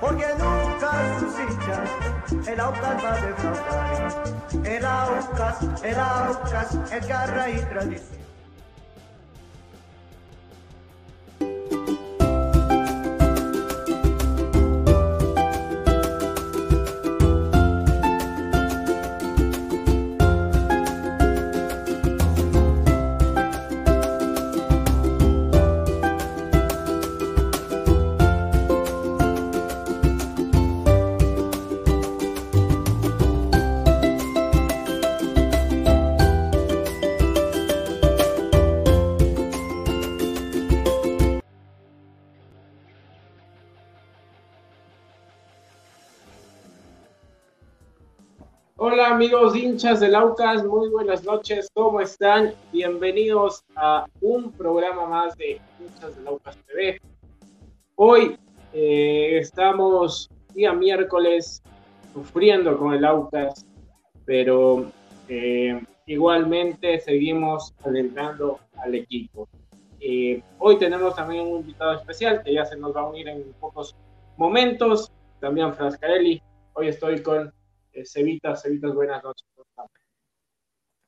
Porque nunca hinchas el Aucas va a defraudar. El Aucas, el Aucas, el garra y tradición. Amigos hinchas del Aucas, muy buenas noches, ¿cómo están? Bienvenidos a un programa más de hinchas del Aucas TV. Hoy eh, estamos día miércoles sufriendo con el Aucas, pero eh, igualmente seguimos alentando al equipo. Eh, hoy tenemos también un invitado especial que ya se nos va a unir en pocos momentos, también Frascarelli. Hoy estoy con Cevitas, Cevitas, buenas noches.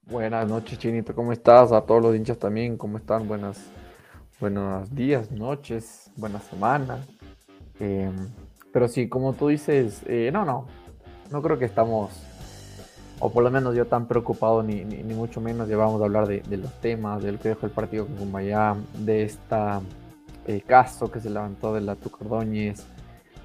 Buenas noches, Chinito, ¿cómo estás? A todos los hinchas también, ¿cómo están? Buenas, buenos días, noches, buenas semanas. Eh, pero sí, como tú dices, eh, no, no, no creo que estamos, o por lo menos yo tan preocupado, ni, ni, mucho menos, ya vamos a hablar de, los temas, de lo que dejó el partido con Cumbayá, de esta eh, caso que se levantó de la Tucordóñez,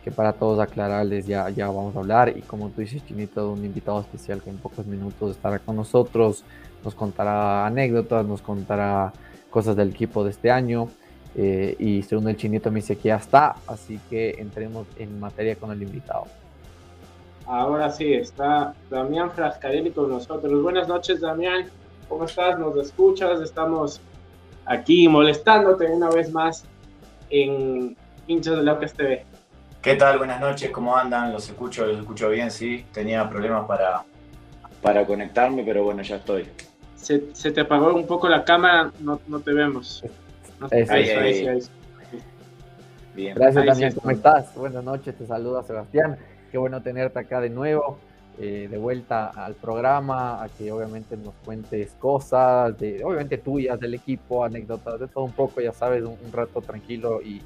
que para todos aclararles ya, ya vamos a hablar y como tú dices Chinito, un invitado especial que en pocos minutos estará con nosotros, nos contará anécdotas, nos contará cosas del equipo de este año eh, y según el Chinito me dice que ya está, así que entremos en materia con el invitado. Ahora sí, está Damián Frascarelli con nosotros. Buenas noches Damián, ¿cómo estás? ¿Nos escuchas? Estamos aquí molestándote una vez más en Hinchas de Locas TV. ¿Qué tal? Buenas noches, ¿cómo andan? Los escucho, los escucho bien, sí. Tenía problemas para, para conectarme, pero bueno, ya estoy. Se, te apagó un poco la cámara, no, no te vemos. ahí, ahí, ahí, Bien. Gracias también, ¿cómo estás? Buenas noches, te saluda Sebastián. Qué bueno tenerte acá de nuevo. Eh, de vuelta al programa, a que obviamente nos cuentes cosas, de, obviamente tuyas, del equipo, anécdotas, de todo un poco, ya sabes, un, rato tranquilo y,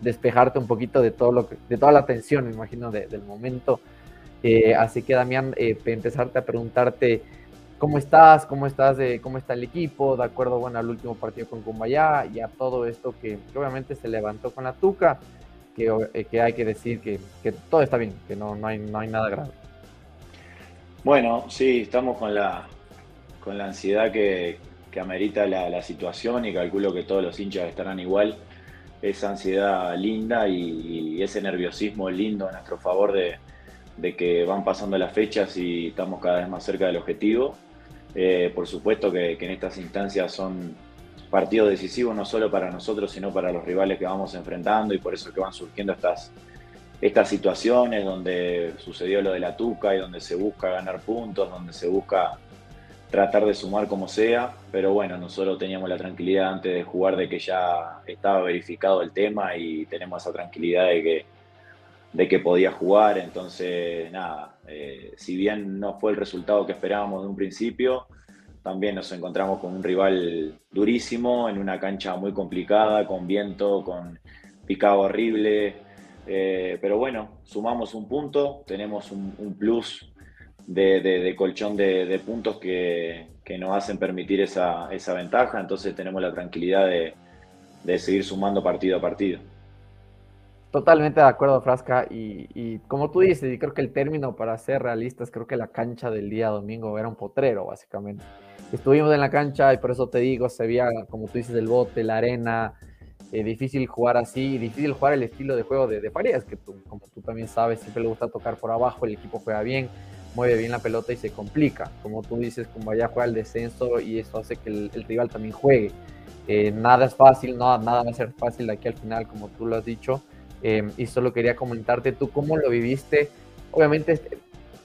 despejarte un poquito de todo lo que, de toda la tensión, me imagino, del momento. Eh, así que Damián, eh, empezarte a preguntarte cómo estás, cómo estás, de, cómo está el equipo, de acuerdo, bueno, al último partido con Cumbayá y a todo esto que, obviamente se levantó con la Tuca, que, eh, que hay que decir que, que, todo está bien, que no, no, hay, no hay nada grave. Bueno, sí, estamos con la, con la ansiedad que, amerita la, situación y calculo que todos los hinchas estarán igual. Esa ansiedad linda y, ese nerviosismo lindo a nuestro favor de, que van pasando las fechas y estamos cada vez más cerca del objetivo. Eh, por supuesto que, que, en estas instancias son partidos decisivos no solo para nosotros, sino para los rivales que vamos enfrentando y por eso que van surgiendo estas, estas situaciones donde sucedió lo de la Tuca y donde se busca ganar puntos, donde se busca tratar de sumar como sea, pero bueno, nosotros teníamos la tranquilidad antes de jugar de que ya estaba verificado el tema y tenemos esa tranquilidad de que, de que podía jugar, entonces nada, eh, si bien no fue el resultado que esperábamos de un principio, también nos encontramos con un rival durísimo, en una cancha muy complicada, con viento, con picado horrible, eh, pero bueno, sumamos un punto, tenemos un, plus de, colchón de, puntos que, nos hacen permitir esa, ventaja, entonces tenemos la tranquilidad de, seguir sumando partido a partido. Totalmente de acuerdo, Frasca. Y, como tú dices, y creo que el término para ser realistas, creo que la cancha del día domingo era un potrero, básicamente. Estuvimos en la cancha y por eso te digo, se veía, como tú dices, el bote, la arena, eh, difícil jugar así, difícil jugar el estilo de juego de, de Farías, que tú, como tú también sabes, siempre le gusta tocar por abajo, el equipo juega bien, mueve bien la pelota y se complica. Como tú dices, como allá juega el descenso y eso hace que el, rival también juegue. Eh, nada es fácil, no, nada va a ser fácil de aquí al final, como tú lo has dicho. Eh, y solo quería comentarte tú cómo lo viviste. Obviamente, este,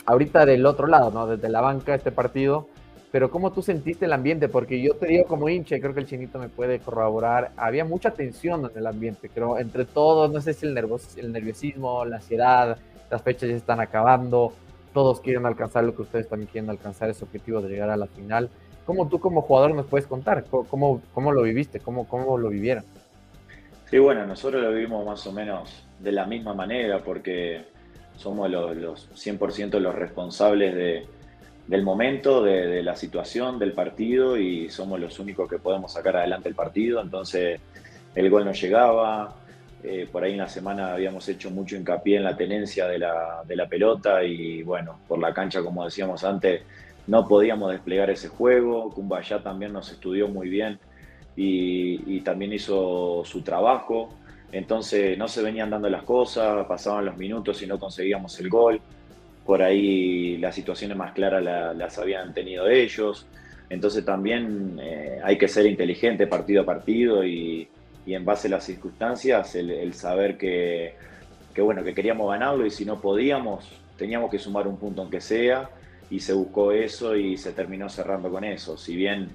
ahorita del otro lado, ¿no? Desde la banca, este partido, pero ¿cómo tú sentiste el ambiente? Porque yo te digo como hincha, y creo que el chinito me puede corroborar, había mucha tensión en el ambiente, creo, entre todos, no sé si el, el nerviosismo, la ansiedad, las fechas ya están acabando, todos quieren alcanzar lo que ustedes también quieren alcanzar, ese objetivo de llegar a la final. ¿Cómo tú como jugador nos puedes contar? ¿Cómo, cómo lo viviste? ¿Cómo, ¿Cómo lo vivieron? Sí, bueno, nosotros lo vivimos más o menos de la misma manera porque somos los, los 100% los responsables de, del momento, de, la situación, del partido y somos los únicos que podemos sacar adelante el partido. Entonces el gol no llegaba. Eh, por ahí en la semana habíamos hecho mucho hincapié en la tenencia de la, pelota y bueno, por la cancha, como decíamos antes, no podíamos desplegar ese juego. Cumbayá también nos estudió muy bien y, y también hizo su trabajo. Entonces no se venían dando las cosas, pasaban los minutos y no conseguíamos el gol por ahí las situaciones más claras las habían tenido ellos. Entonces también eh, hay que ser inteligente partido a partido y, en base a las circunstancias el, saber que, bueno, que queríamos ganarlo y si no podíamos teníamos que sumar un punto aunque sea y se buscó eso y se terminó cerrando con eso. Si bien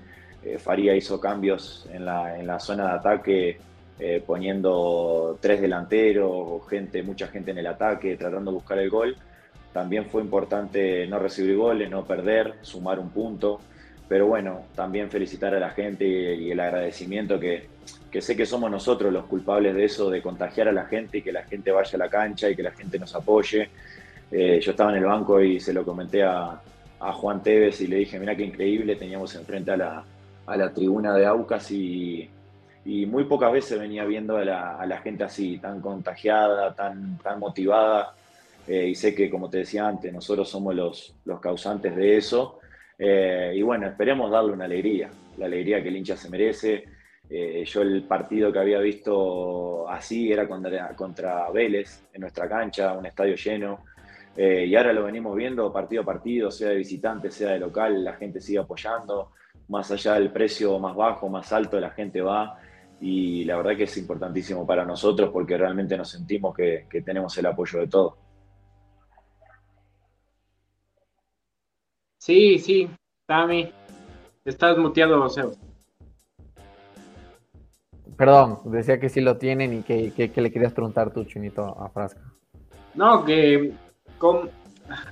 eh, Faría hizo cambios en la, en la zona de ataque eh, poniendo tres delanteros, gente, mucha gente en el ataque, tratando de buscar el gol, también fue importante no recibir goles, no perder, sumar un punto. Pero bueno, también felicitar a la gente y el agradecimiento que, sé que somos nosotros los culpables de eso, de contagiar a la gente y que la gente vaya a la cancha y que la gente nos apoye. Eh, yo estaba en el banco y se lo comenté a, Juan Tevez y le dije, mira qué increíble, teníamos enfrente a la, a la tribuna de Aucas y, muy pocas veces venía viendo a la, a la, gente así, tan contagiada, tan, tan motivada. Eh, y sé que, como te decía antes, nosotros somos los, los causantes de eso. Eh, y bueno, esperemos darle una alegría, la alegría que el hincha se merece. Eh, yo el partido que había visto así era contra, contra Vélez, en nuestra cancha, un estadio lleno. y ahora lo venimos viendo partido a partido, sea de visitante, sea de local, la gente sigue apoyando. Más allá del precio más bajo, más alto, la gente va. Y la verdad que es importantísimo para nosotros porque realmente nos sentimos que, que tenemos el apoyo de todos. Sí, sí, Tami. Estás muteado, José. Perdón, decía que sí lo tienen y que, le querías preguntar tú, Chinito, a Frasca. No, que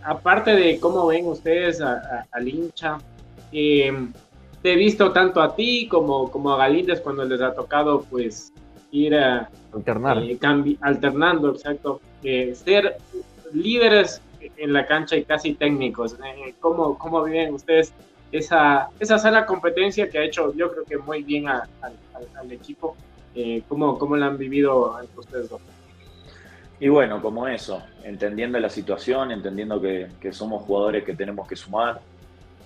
aparte de cómo ven ustedes al hincha, eh, te he visto tanto a ti como, como a Galíndez cuando les ha tocado pues ir a alternar, eh, alternando, exacto, eh, ser líderes en la cancha y casi técnicos. Eh, ¿cómo, ¿Cómo viven ustedes esa, esa sana competencia que ha hecho yo creo que muy bien al, equipo? ¿cómo, ¿Cómo la han vivido ustedes dos? Y bueno, como eso, entendiendo la situación, entendiendo que, somos jugadores que tenemos que sumar,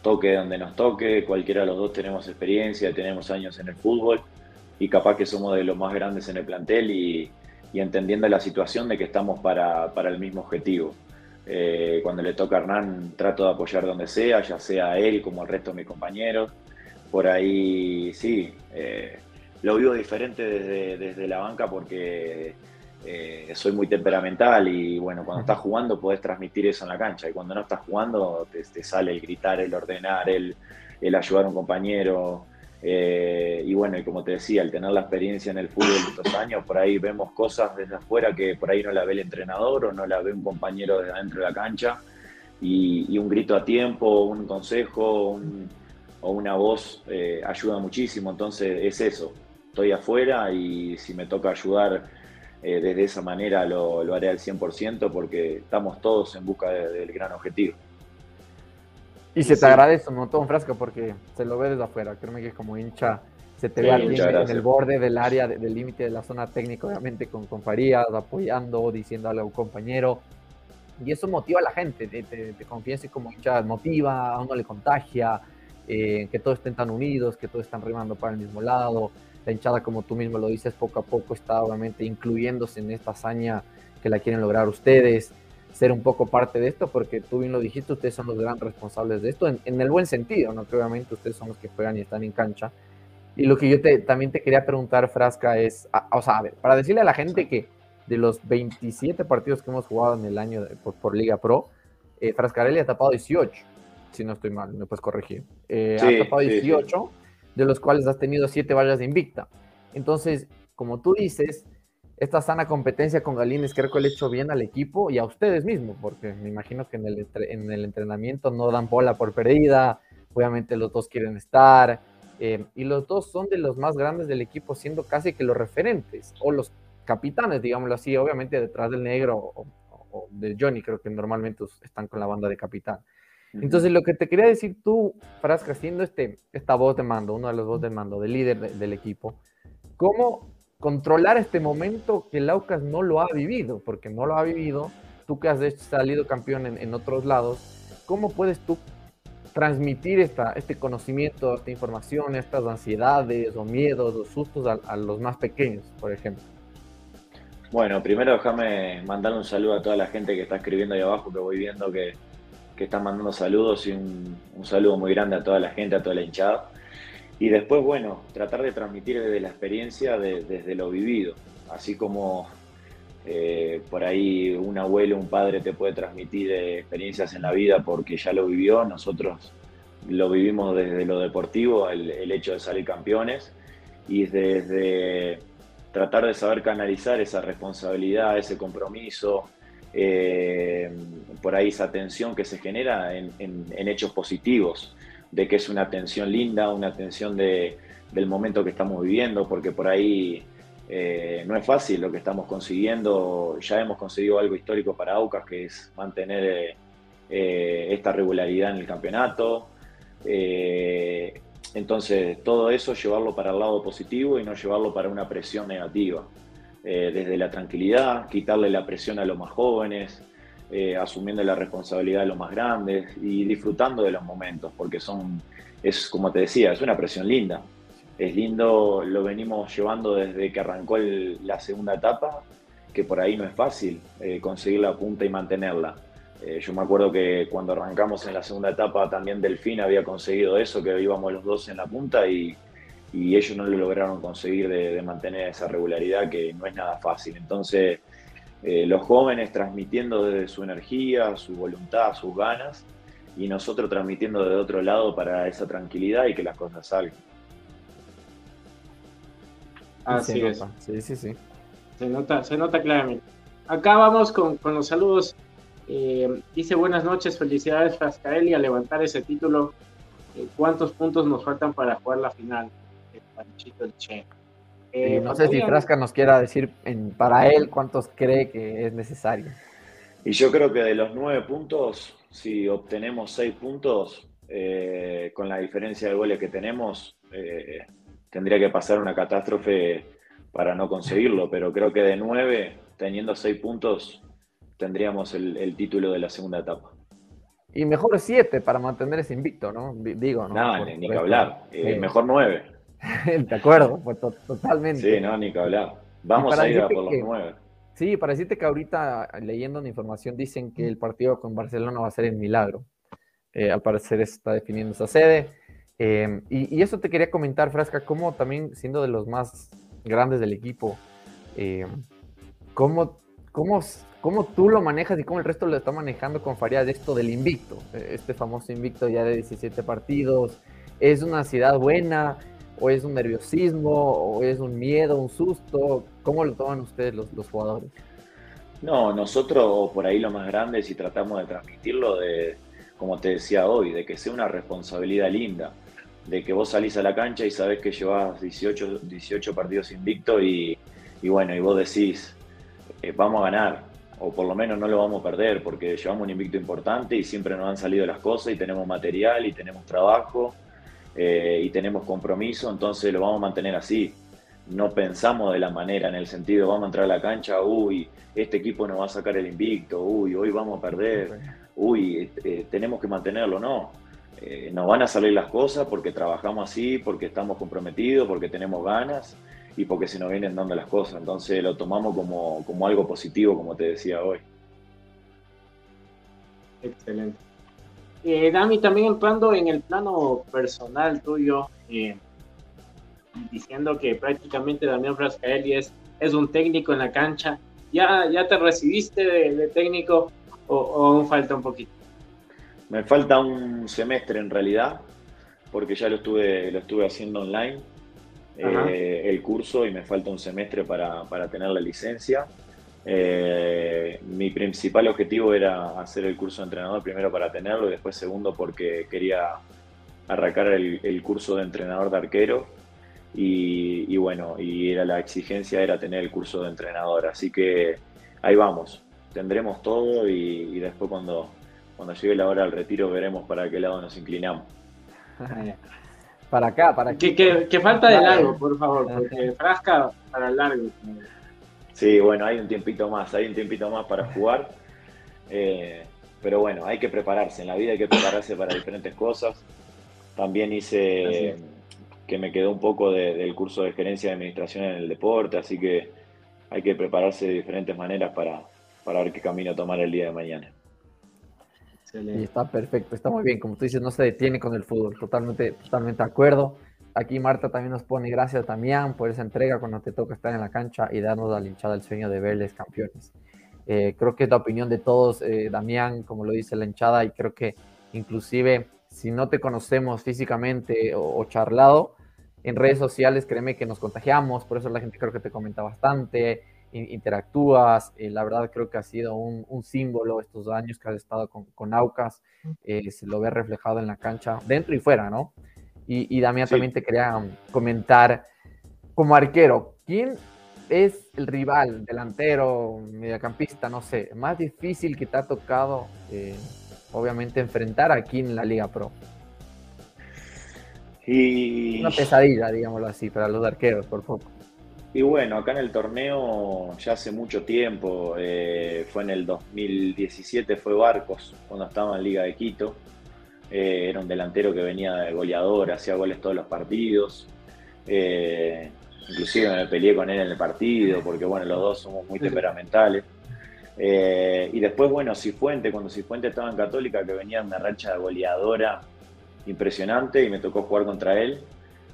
toque donde nos toque, cualquiera de los dos tenemos experiencia, tenemos años en el fútbol y capaz que somos de los más grandes en el plantel y, entendiendo la situación de que estamos para, el mismo objetivo. Eh, cuando le toca a Hernán trato de apoyar donde sea, ya sea él como el resto de mis compañeros. Por ahí sí, eh, lo vivo diferente desde, desde la banca porque eh, soy muy temperamental y bueno, cuando estás jugando puedes transmitir eso en la cancha y cuando no estás jugando te, sale el gritar, el ordenar, el, el ayudar a un compañero. Eh, y bueno, y como te decía, el tener la experiencia en el fútbol de estos años, por ahí vemos cosas desde afuera que por ahí no la ve el entrenador o no la ve un compañero desde adentro de la cancha. Y, un grito a tiempo, un consejo o una voz eh, ayuda muchísimo. Entonces es eso, estoy afuera y si me toca ayudar eh, desde esa manera lo, lo, haré al 100% porque estamos todos en busca del gran objetivo. Y se te agradece un montón, Frasco, porque se lo ve desde afuera. Créeme que como hincha se te ve aquí en, el borde del área, del límite de la zona técnica, obviamente con, con Farías, apoyando, diciéndole a un compañero. Y eso motiva a la gente, te, te, confianza como hincha, motiva, a uno le contagia, eh, que todos estén tan unidos, que todos están remando para el mismo lado la hinchada, como tú mismo lo dices, poco a poco está obviamente incluyéndose en esta hazaña que la quieren lograr ustedes, ser un poco parte de esto, porque tú bien lo dijiste, ustedes son los grandes responsables de esto, en, el buen sentido, ¿no? Que obviamente ustedes son los que juegan y están en cancha. Y lo que yo te, también te quería preguntar, Frasca, es, o sea, a ver, para decirle a la gente que de los 27 partidos que hemos jugado en el año por, Liga Pro, eh, Frascarelli ha tapado 18, si no estoy mal, me puedes corregir. Eh, ha tapado 18 de los cuales has tenido siete vallas de invicta. Entonces, como tú dices, esta sana competencia con Galines creo que le ha hecho bien al equipo y a ustedes mismos, porque me imagino que en el, en el entrenamiento no dan bola por perdida, obviamente los dos quieren estar, eh, y los dos son de los más grandes del equipo, siendo casi que los referentes o los capitanes, digámoslo así, obviamente detrás del negro o, o de Johnny, creo que normalmente están con la banda de capitán. Entonces, lo que te quería decir tú, Frasca, siendo este, esta voz de mando, uno de los voz de mando, del líder del equipo, ¿cómo controlar este momento que el no lo ha vivido? Porque no lo ha vivido, tú que has salido campeón en, otros lados, ¿cómo puedes tú transmitir esta, este conocimiento, esta información, estas ansiedades o miedos o sustos a, a los más pequeños, por ejemplo? Bueno, primero déjame mandar un saludo a toda la gente que está escribiendo ahí abajo, que voy viendo que, que están mandando saludos y un, saludo muy grande a toda la gente, a toda la hinchada. Y después, bueno, tratar de transmitir desde la experiencia, desde lo vivido. Así como eh, por ahí un abuelo, un padre te puede transmitir eh, experiencias en la vida porque ya lo vivió, nosotros lo vivimos desde lo deportivo, el, hecho de salir campeones, y desde tratar de saber canalizar esa responsabilidad, ese compromiso, eh, por ahí esa tensión que se genera en, hechos positivos, de que es una tensión linda, una tensión de, del momento que estamos viviendo, porque por ahí eh, no es fácil lo que estamos consiguiendo, ya hemos conseguido algo histórico para Aucas, que es mantener eh, esta regularidad en el campeonato. entonces, todo eso llevarlo para el lado positivo y no llevarlo para una presión negativa. Eh, desde la tranquilidad, quitarle la presión a los más jóvenes, eh, asumiendo la responsabilidad de los más grandes y disfrutando de los momentos, porque son, es como te decía, es una presión linda. Es lindo, lo venimos llevando desde que arrancó la segunda etapa, que por ahí no es fácil eh, conseguir la punta y mantenerla. yo me acuerdo que cuando arrancamos en la segunda etapa también Delfín había conseguido eso, que íbamos los dos en la punta y, y ellos no lo lograron conseguir de, mantener esa regularidad que no es nada fácil. Entonces, eh, los jóvenes transmitiendo desde su energía, su voluntad, sus ganas, y nosotros transmitiendo de otro lado para esa tranquilidad y que las cosas salgan. Así es. Sí, sí, sí. Se nota, se nota claramente. Acá vamos con, los saludos. Eh, dice buenas noches, felicidades Frascaelli a levantar ese título. Eh, ¿Cuántos puntos nos faltan para jugar la final? El Che. Eh, no sé si Frasca nos quiera decir en, para él cuántos cree que es necesario. Y yo creo que de los nueve puntos, si obtenemos seis puntos, con la diferencia de goles que tenemos, tendría que pasar una catástrofe para no conseguirlo, pero creo que de nueve, teniendo seis puntos, tendríamos el, título de la segunda etapa. Y mejor siete para mantener ese invicto, ¿no? Digo, ¿no? No, ni que hablar. Eh, mejor nueve. de acuerdo, pues totalmente. Sí, no, ni que hablar. Vamos a ir a por los nueve. Sí, para decirte que ahorita leyendo una información dicen que el partido con Barcelona va a ser el milagro. Eh, al parecer está definiendo esa sede. Eh, y, y, eso te quería comentar, Frasca, como también siendo de los más grandes del equipo, ¿cómo, cómo ¿Cómo tú lo manejas y cómo el resto lo está manejando con Farías esto del invicto? Eh, este famoso invicto ya de 17 partidos. ¿Es una ansiedad buena? ¿O es un nerviosismo? ¿O es un miedo, un susto? ¿Cómo lo toman ustedes los, jugadores? No, nosotros por ahí lo más grande, si tratamos de transmitirlo, de, como te decía hoy, de que sea una responsabilidad linda, de que vos salís a la cancha y sabés que llevas 18, 18 partidos invicto y, bueno, y vos decís, eh, vamos a ganar, o por lo menos no lo vamos a perder, porque llevamos un invicto importante y siempre nos han salido las cosas y tenemos material y tenemos trabajo eh, y tenemos compromiso, entonces lo vamos a mantener así. No pensamos de la manera, en el sentido, vamos a entrar a la cancha, uy, este equipo nos va a sacar el invicto, uy, hoy vamos a perder, uy, eh, tenemos que mantenerlo, no. Eh, nos van a salir las cosas porque trabajamos así, porque estamos comprometidos, porque tenemos ganas y porque se nos vienen dando las cosas. Entonces lo tomamos como, como algo positivo, como te decía hoy. Excelente. Eh, Dami, también entrando en el plano personal tuyo, eh, diciendo que prácticamente Damián Frascaelli es, es un técnico en la cancha, ¿ya, ya te recibiste de, técnico o, o, aún falta un poquito? Me falta un semestre en realidad, porque ya lo estuve, lo estuve haciendo online eh, el curso y me falta un semestre para, tener la licencia. Eh, mi principal objetivo era hacer el curso de entrenador primero para tenerlo y después segundo porque quería arrancar el, curso de entrenador de arquero y, bueno, y era la exigencia era tener el curso de entrenador. Así que ahí vamos, tendremos todo y, después cuando, cuando llegue la hora del retiro veremos para qué lado nos inclinamos. Para acá, para que, que, falta de largo, por favor, porque frasca para largo. Sí, bueno, hay un tiempito más, hay un tiempito más para jugar. Eh, pero bueno, hay que prepararse, en la vida hay que prepararse para diferentes cosas. También hice que me quedó un poco del curso de gerencia de administración en el deporte, así que hay que prepararse de diferentes maneras para, para ver qué camino tomar el día de mañana. Y está perfecto, está muy bien. Como tú dices, no se detiene con el fútbol. Totalmente, totalmente de acuerdo. Aquí Marta también nos pone gracias Damián por esa entrega cuando te toca estar en la cancha y darnos la hinchada el sueño de verles campeones. Eh, creo que es la opinión de todos, eh, Damián, como lo dice la hinchada, y creo que inclusive si no te conocemos físicamente o charlado, en redes sociales, créeme que nos contagiamos, por eso la gente creo que te comenta bastante, interactúas. Eh, la verdad creo que ha sido un, símbolo estos años que has estado con, Aucas. Eh, se lo ve reflejado en la cancha, dentro y fuera, ¿no? Y, y Damián también te quería um, comentar, como arquero, ¿quién es el rival, delantero, mediocampista, no sé, más difícil que te ha tocado, eh, obviamente, enfrentar aquí en la Liga Pro? Y... Una pesadilla, digámoslo así, para los arqueros, por poco. Y bueno, acá en el torneo ya hace mucho tiempo, eh, fue en el 2017, fue Barcos, cuando estaba en Liga de Quito. Eh, era un delantero que venía de goleador, hacía goles todos los partidos. Eh, inclusive me peleé con él en el partido, porque bueno, los dos somos muy temperamentales. y después, bueno, Cifuente, cuando Cifuente estaba en Católica, que venía en una racha goleadora impresionante y me tocó jugar contra él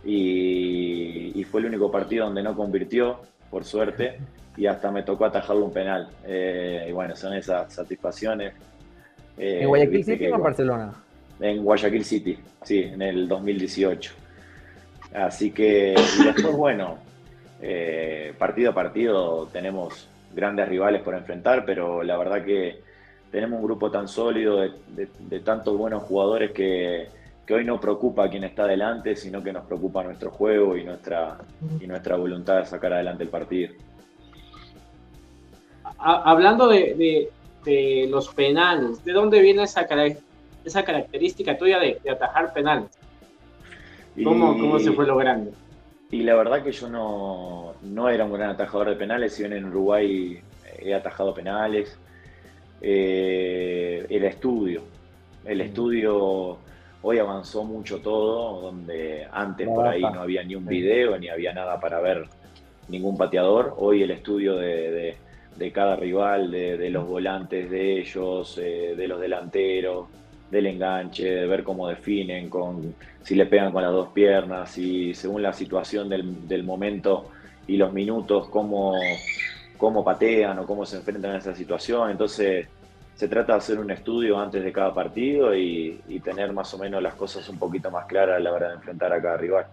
y, fue el único partido donde no convirtió, por suerte, y hasta me tocó atajarle un penal. Eh, y bueno, son esas satisfacciones. Eh, ¿En Guayaquil City o en Barcelona? En Guayaquil City, sí, en el 2018. Así que, y después, bueno, eh, partido a partido tenemos grandes rivales por enfrentar, pero la verdad que tenemos un grupo tan sólido de, tantos buenos jugadores que, hoy no preocupa a quien está adelante, sino que nos preocupa nuestro juego y nuestra, y nuestra voluntad de sacar adelante el partido. Hablando de, los penales, ¿de dónde viene esa, esa característica tuya de, atajar penales? ¿Cómo, ¿Cómo, se fue logrando? Y la verdad que yo no, no era un gran atajador de penales, si bien en Uruguay he atajado penales, eh, el estudio. El estudio hoy avanzó mucho todo, donde antes por ahí no había ni un video, ni había nada para ver ningún pateador. Hoy el estudio de, cada rival, de, los volantes de ellos, eh, de los delanteros, del enganche, de ver cómo definen, con, si le pegan con las dos piernas, y según la situación del, del momento y los minutos, cómo, cómo patean o cómo se enfrentan a esa situación. Entonces, se trata de hacer un estudio antes de cada partido y, tener más o menos las cosas un poquito más claras a la hora de enfrentar a cada rival.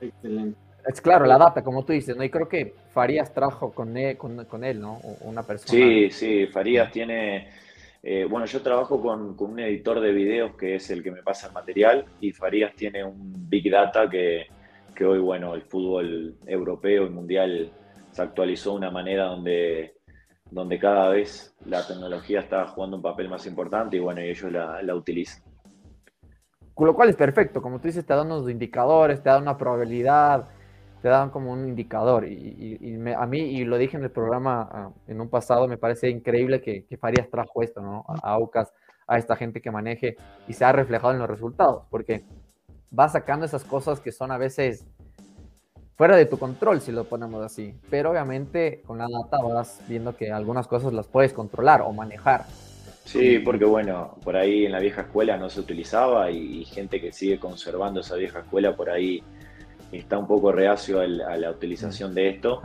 Excelente. Es claro, la data, como tú dices, ¿no? Y creo que Farías trajo con él, con, él ¿no? Una persona. Sí, sí, Farías tiene. Eh, bueno, yo trabajo con, un editor de videos que es el que me pasa el material y Farías tiene un Big Data que, que hoy, bueno, el fútbol europeo y mundial se actualizó de una manera donde, donde cada vez la tecnología está jugando un papel más importante y bueno, ellos la, la utilizan. Con lo cual es perfecto, como tú dices, te dan unos indicadores, te dan una probabilidad, te dan como un indicador. Y, a mí, y lo dije en el programa ah, en un pasado, me parece increíble que, que Farías trajo esto, ¿no? A, Aucas, a esta gente que maneje y se ha reflejado en los resultados, porque va sacando esas cosas que son a veces fuera de tu control, si lo ponemos así. Pero obviamente con la data vas viendo que algunas cosas las puedes controlar o manejar. Sí, porque bueno, por ahí en la vieja escuela no se utilizaba y, gente que sigue conservando esa vieja escuela por ahí está un poco reacio a la, utilización de esto.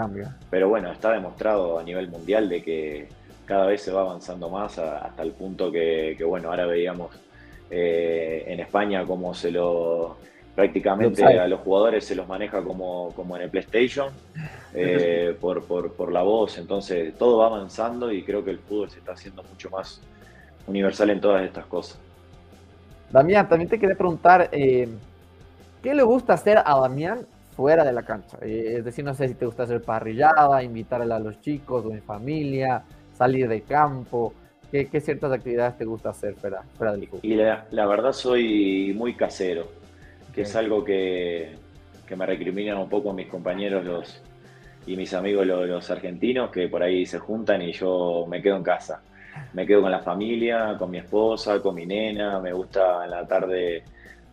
Pero bueno, está demostrado a nivel mundial de que cada vez se va avanzando más hasta el punto que, bueno, ahora veíamos eh, en España cómo se lo prácticamente a los jugadores se los maneja como, como en el PlayStation eh, por, por, la voz, entonces todo va avanzando y creo que el fútbol se está haciendo mucho más universal en todas estas cosas. Damián, también te quería preguntar, eh, ¿qué le gusta hacer a Damián fuera de la cancha? Eh, es decir, no sé si te gusta hacer parrillada, invitar a los chicos o en familia, salir de campo. ¿Qué, ciertas actividades te gusta hacer fuera, fuera del fútbol? Y la, la verdad soy muy casero que es algo que, me recriminan un poco mis compañeros los, y mis amigos los, argentinos, que por ahí se juntan y yo me quedo en casa. Me quedo con la familia, con mi esposa, con mi nena, me gusta en la tarde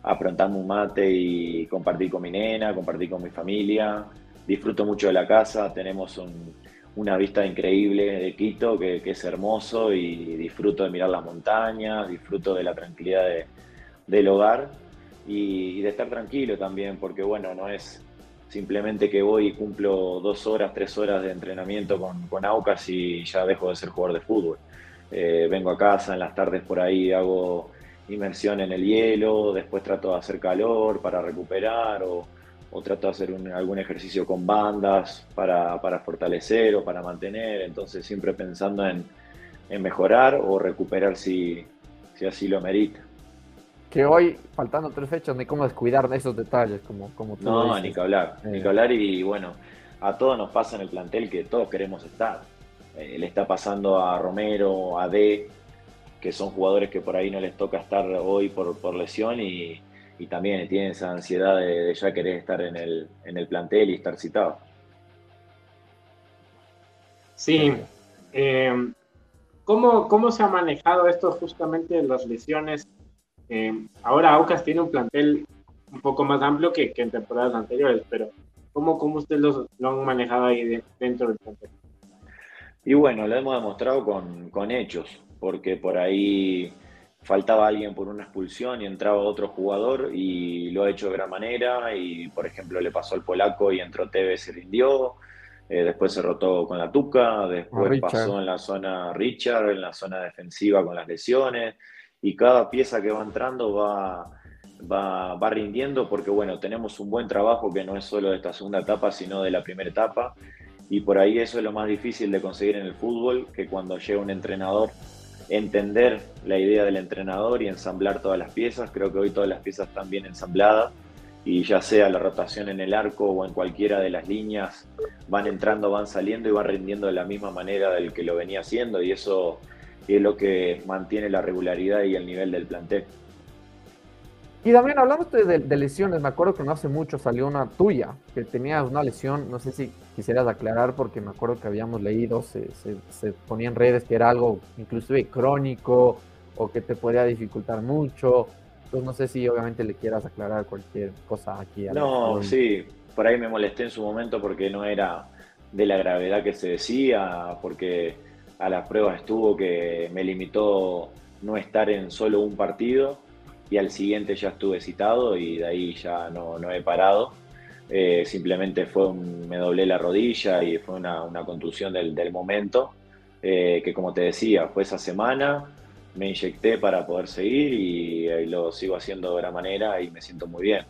aprontarme un mate y compartir con mi nena, compartir con mi familia. Disfruto mucho de la casa, tenemos una vista increíble de Quito que, es hermoso y disfruto de mirar las montañas, disfruto de la tranquilidad del hogar y, de estar tranquilo también, porque bueno, no es simplemente que voy y cumplo dos horas, tres horas de entrenamiento con, con Aucas y ya dejo de ser jugador de fútbol. Eh, vengo a casa en las tardes por ahí, hago inmersión en el hielo, después trato de hacer calor para recuperar o, trato de hacer algún ejercicio con bandas para, para, fortalecer o para mantener, entonces siempre pensando en, en mejorar o recuperar si, si así lo merita que hoy, faltando tres fechas, ni cómo descuidar esos detalles, como, como tú No, ni que hablar, ni que eh. hablar y bueno, a todos nos pasa en el plantel que todos queremos estar. Eh, le está pasando a Romero, a D, que son jugadores que por ahí no les toca estar hoy por, por lesión y, también tienen esa ansiedad de, ya querer estar en el, en el plantel y estar citado. Sí. Eh, ¿cómo, ¿Cómo se ha manejado esto justamente las lesiones eh, ahora Aucas tiene un plantel un poco más amplio que, en temporadas anteriores, pero ¿cómo, cómo ustedes lo, han manejado ahí dentro del plantel? Y bueno, lo hemos demostrado con, hechos, porque por ahí faltaba alguien por una expulsión y entraba otro jugador y lo ha hecho de gran manera y por ejemplo le pasó al polaco y entró Tevez se rindió, eh, después se rotó con la Tuca, después pasó en la zona Richard, en la zona defensiva con las lesiones, y cada pieza que va entrando va, va, rindiendo porque bueno, tenemos un buen trabajo que no es solo de esta segunda etapa, sino de la primera etapa. y por ahí eso es lo más difícil de conseguir en el fútbol, que cuando llega un entrenador, entender la idea del entrenador y ensamblar todas las piezas. Creo que hoy todas las piezas están bien ensambladas y ya sea la rotación en el arco o en cualquiera de las líneas, van entrando, van saliendo y van rindiendo de la misma manera del que lo venía haciendo y eso es lo que mantiene la regularidad y el nivel del plantel. Y también hablando de, de, lesiones, me acuerdo que no hace mucho salió una tuya, que tenías una lesión, no sé si quisieras aclarar porque me acuerdo que habíamos leído, se, se, ponía en redes que era algo inclusive crónico o que te podría dificultar mucho. Entonces no sé si obviamente le quieras aclarar cualquier cosa aquí. no, sí, por ahí me molesté en su momento porque no era de la gravedad que se decía, porque a las pruebas estuvo que me limitó no estar en solo un partido y al siguiente ya estuve citado y de ahí ya no, no he parado. Eh, simplemente fue un, me doblé la rodilla y fue una, una contusión del, del momento, eh, que como te decía, fue esa semana, me inyecté para poder seguir y, eh, lo sigo haciendo de la manera y me siento muy bien.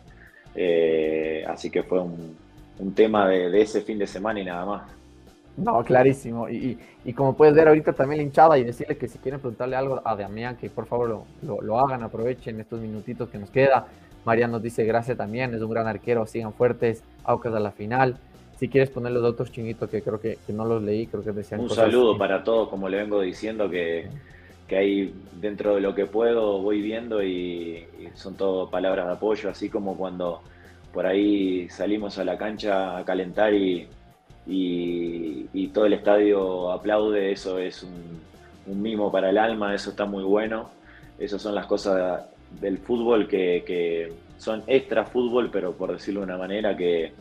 así que fue un, un tema de, de ese fin de semana y nada más. No, clarísimo. Y, y, como puedes ver ahorita también la hinchada y decirle que si quieren preguntarle algo a Damián, que por favor lo, lo, hagan, aprovechen estos minutitos que nos queda. María nos dice gracias también, es un gran arquero, sigan fuertes, Aucas a la final. Si quieres poner los otros chinitos que creo que, que, no los leí, creo que decían. Un saludo para todos, como le vengo diciendo, que, que ahí dentro de lo que puedo voy viendo y, y son todo palabras de apoyo, así como cuando por ahí salimos a la cancha a calentar y, y, todo el estadio aplaude, eso es un, mimo para el alma, eso está muy bueno. Esas son las cosas del fútbol que, son extra fútbol, pero por decirlo de una manera, que,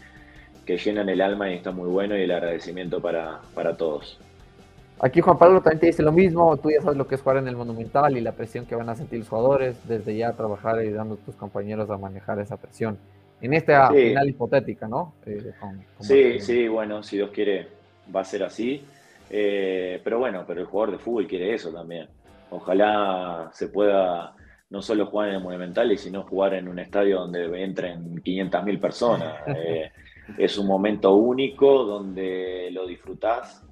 llenan el alma y está muy bueno y el agradecimiento para, para todos. Aquí Juan Pablo también te dice lo mismo, tú ya sabes lo que es jugar en el Monumental y la presión que van a sentir los jugadores, desde ya trabajar ayudando a tus compañeros a manejar esa presión en esta final hipotética, ¿no? Eh, sí, sí, bueno, si Dios quiere va a ser así. Eh, pero bueno, pero el jugador de fútbol quiere eso también. Ojalá se pueda no solo jugar en el Monumental, sino jugar en un estadio donde entren 500.000 personas. Eh, es un momento único donde lo disfrutás,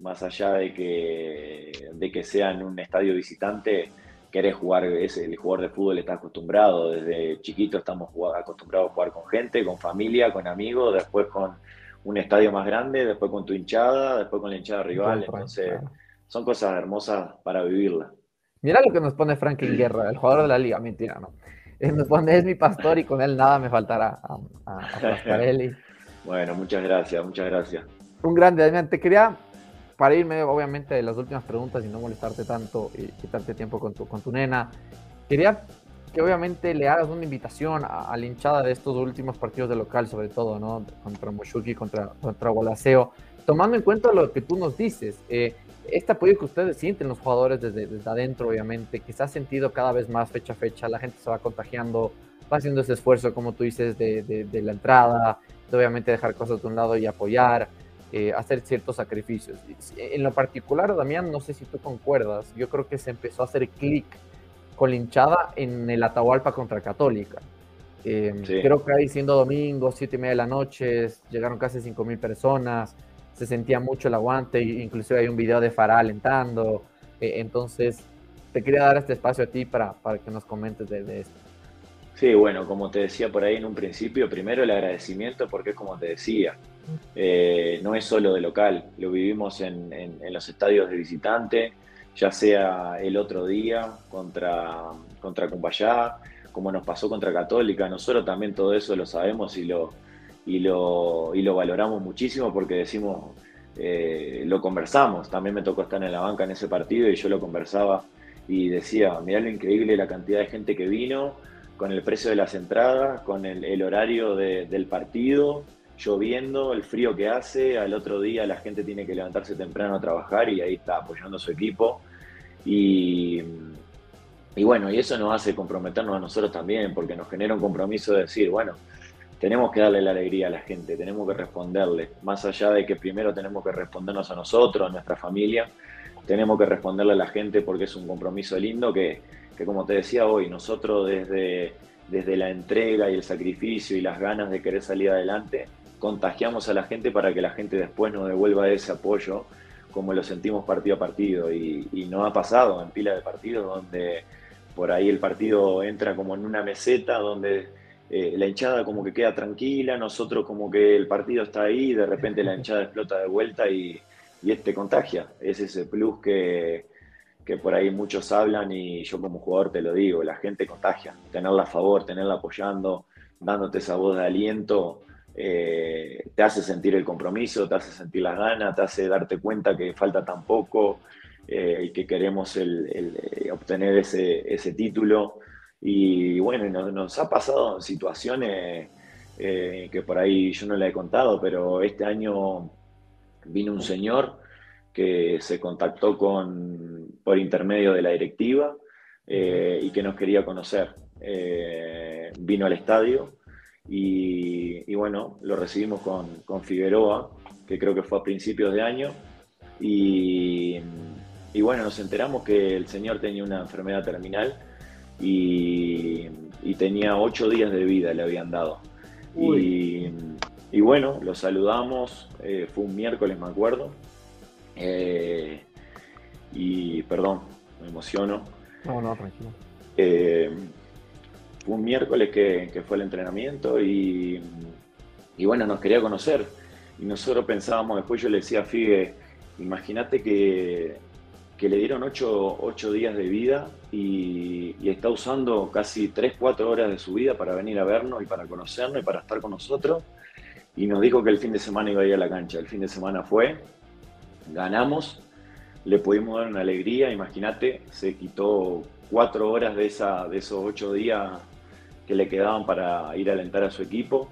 más allá de que, de que sea en un estadio visitante querés jugar, es el jugador de fútbol está acostumbrado, desde chiquito estamos acostumbrados a jugar con gente, con familia, con amigos, después con un estadio más grande, después con tu hinchada, después con la hinchada rival, entonces son cosas hermosas para vivirla. Mira lo que nos pone Franklin Guerra, el jugador de la liga, mentira, ¿no? Eh, nos pone, es mi pastor y con él nada me faltará a, a, bueno, muchas gracias, muchas gracias. Un grande, Damián, te quería para irme, obviamente, de las últimas preguntas y no molestarte tanto y quitarte tiempo con tu, con tu nena, quería que obviamente le hagas una invitación a, la hinchada de estos últimos partidos de local, sobre todo, ¿no? Contra Moshuki, contra, contra Gualaceo, tomando en cuenta lo que tú nos dices, eh, este apoyo que ustedes sienten los jugadores desde, desde adentro, obviamente, que se ha sentido cada vez más fecha a fecha, la gente se va contagiando, va haciendo ese esfuerzo, como tú dices, de, de, de la entrada, de obviamente dejar cosas de un lado y apoyar. Eh, hacer ciertos sacrificios. En lo particular, Damián, no sé si tú concuerdas, yo creo que se empezó a hacer clic con la hinchada en el Atahualpa contra Católica. Em, creo que ahí siendo domingo, siete y media de la noche, llegaron casi cinco mil personas, se sentía mucho el aguante, inclusive hay un video de Farah alentando. Eh, entonces, te quería dar este espacio a ti para, para que nos comentes de, de esto. Sí, bueno, como te decía por ahí en un principio, primero el agradecimiento porque como te decía, eh, no es solo de local, lo vivimos en, los estadios de visitante, ya sea el otro día contra, contra Cumbayá, como nos pasó contra Católica, nosotros también todo eso lo sabemos y lo, y lo, y lo valoramos muchísimo porque decimos, eh, lo conversamos, también me tocó estar en la banca en ese partido y yo lo conversaba y decía, mirá lo increíble la cantidad de gente que vino, con el precio de las entradas, con el, horario del partido, lloviendo, el frío que hace, al otro día la gente tiene que levantarse temprano a trabajar y ahí está apoyando a su equipo. Y, y bueno, y eso nos hace comprometernos a nosotros también, porque nos genera un compromiso de decir, bueno, tenemos que darle la alegría a la gente, tenemos que responderle, más allá de que primero tenemos que respondernos a nosotros, a nuestra familia, tenemos que responderle a la gente porque es un compromiso lindo que, que como te decía hoy, nosotros desde, desde la entrega y el sacrificio y las ganas de querer salir adelante, contagiamos a la gente para que la gente después nos devuelva ese apoyo como lo sentimos partido a partido. Y, no ha pasado en pila de partidos donde por ahí el partido entra como en una meseta donde eh, la hinchada como que queda tranquila, nosotros como que el partido está ahí, de repente la hinchada explota de vuelta y, y este contagia. Es ese plus que, que por ahí muchos hablan y yo como jugador te lo digo, la gente contagia. Tenerla a favor, tenerla apoyando, dándote esa voz de aliento, eh, te hace sentir el compromiso, te hace sentir las ganas, te hace darte cuenta que falta tan poco eh, y que queremos eh, obtener ese, título. Y bueno, nos, nos ha pasado situaciones que por ahí yo no le he contado, pero este año vino un señor que se contactó con, por intermedio de la directiva y que nos quería conocer. vino al estadio y, bueno, lo recibimos con, Figueroa, que creo que fue a principios de año. Y, bueno, nos enteramos que el señor tenía una enfermedad terminal y, tenía ocho días de vida, le habían dado. Y, bueno, lo saludamos, eh, fue un miércoles, me acuerdo. Eh, y perdón, me emociono. No, no, tranquilo. Eh, un miércoles que, fue el entrenamiento y, bueno, nos quería conocer. Y nosotros pensábamos, después yo le decía a Figue, imagínate que, le dieron ocho, días de vida y, está usando casi 3, 4 horas de su vida para venir a vernos y para conocernos y para estar con nosotros. Y nos dijo que el fin de semana iba a ir a la cancha. El fin de semana fue, ganamos, le pudimos dar una alegría, imagínate, se quitó cuatro horas de, esa, de esos ocho días que le quedaban para ir a alentar a su equipo.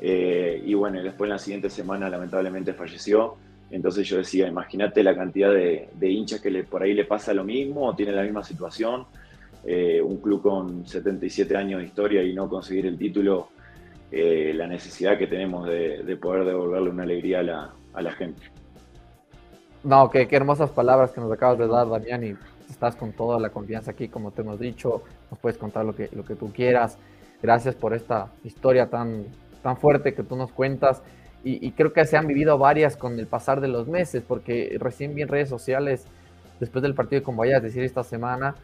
Eh, y bueno, después en la siguiente semana lamentablemente falleció. Entonces yo decía, imagínate la cantidad de, hinchas que le, por ahí le pasa lo mismo o tiene la misma situación. Eh, un club con 77 años de historia y no conseguir el título, eh, la necesidad que tenemos de, poder devolverle una alegría a la, a la gente. No, qué, qué, hermosas palabras que nos acabas de dar, Damián, estás con toda la confianza aquí, como te hemos dicho, nos puedes contar lo que, lo que tú quieras. Gracias por esta historia tan, tan fuerte que tú nos cuentas. Y, creo que se han vivido varias con el pasar de los meses, porque recién vi en redes sociales, después del partido con vayas decir esta semana,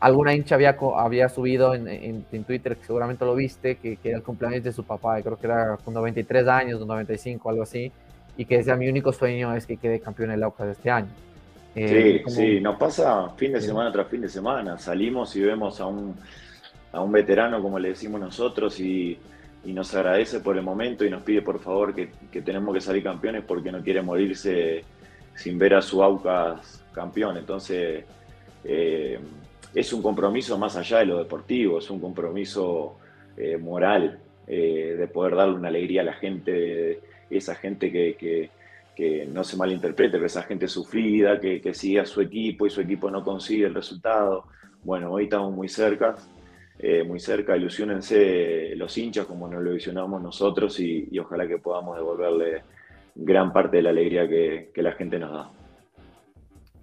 alguna hincha había, había subido en, en, Twitter, que seguramente lo viste, que, que, era el cumpleaños de su papá, creo que era con 93 años, 95, algo así, y que decía, mi único sueño es que quede campeón en el AUCA de este año. Eh, sí, sí, nos pasa fin de semana tras fin de semana, salimos y vemos a un a un veterano, como le decimos nosotros, y, nos agradece por el momento y nos pide por favor que, tenemos que salir campeones porque no quiere morirse sin ver a su Aucas campeón. Entonces, eh, es un compromiso más allá de lo deportivo, es un compromiso eh, moral eh, de poder darle una alegría a la gente, esa gente que, no se malinterprete, pero esa gente sufrida, que, que sigue a su equipo y su equipo no consigue el resultado. Bueno, hoy estamos muy cerca, eh, muy cerca. Ilusionense los hinchas como nos lo ilusionamos nosotros y, ojalá que podamos devolverle gran parte de la alegría que, la gente nos da.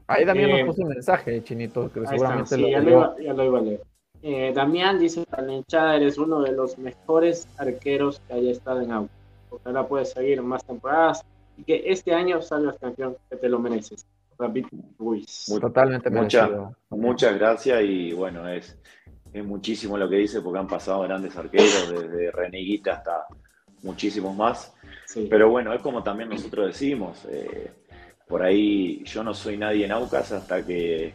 Ahí Damián nos eh, puso un mensaje, Chinito, que seguramente lo, ya, lo ya, lo iba, a leer. Eh, Damián dice, hinchada eres uno de los mejores arqueros que haya estado en auto. Ojalá puedes seguir más temporadas y que este año salgas campeón, que te lo mereces. David Ruiz. Totalmente merecido. muchas gracias y bueno, es, es muchísimo lo que dice porque han pasado grandes arqueros, desde Reneguita hasta muchísimos más. Pero bueno, es como también nosotros decimos, eh, por ahí yo no soy nadie en Aucas hasta que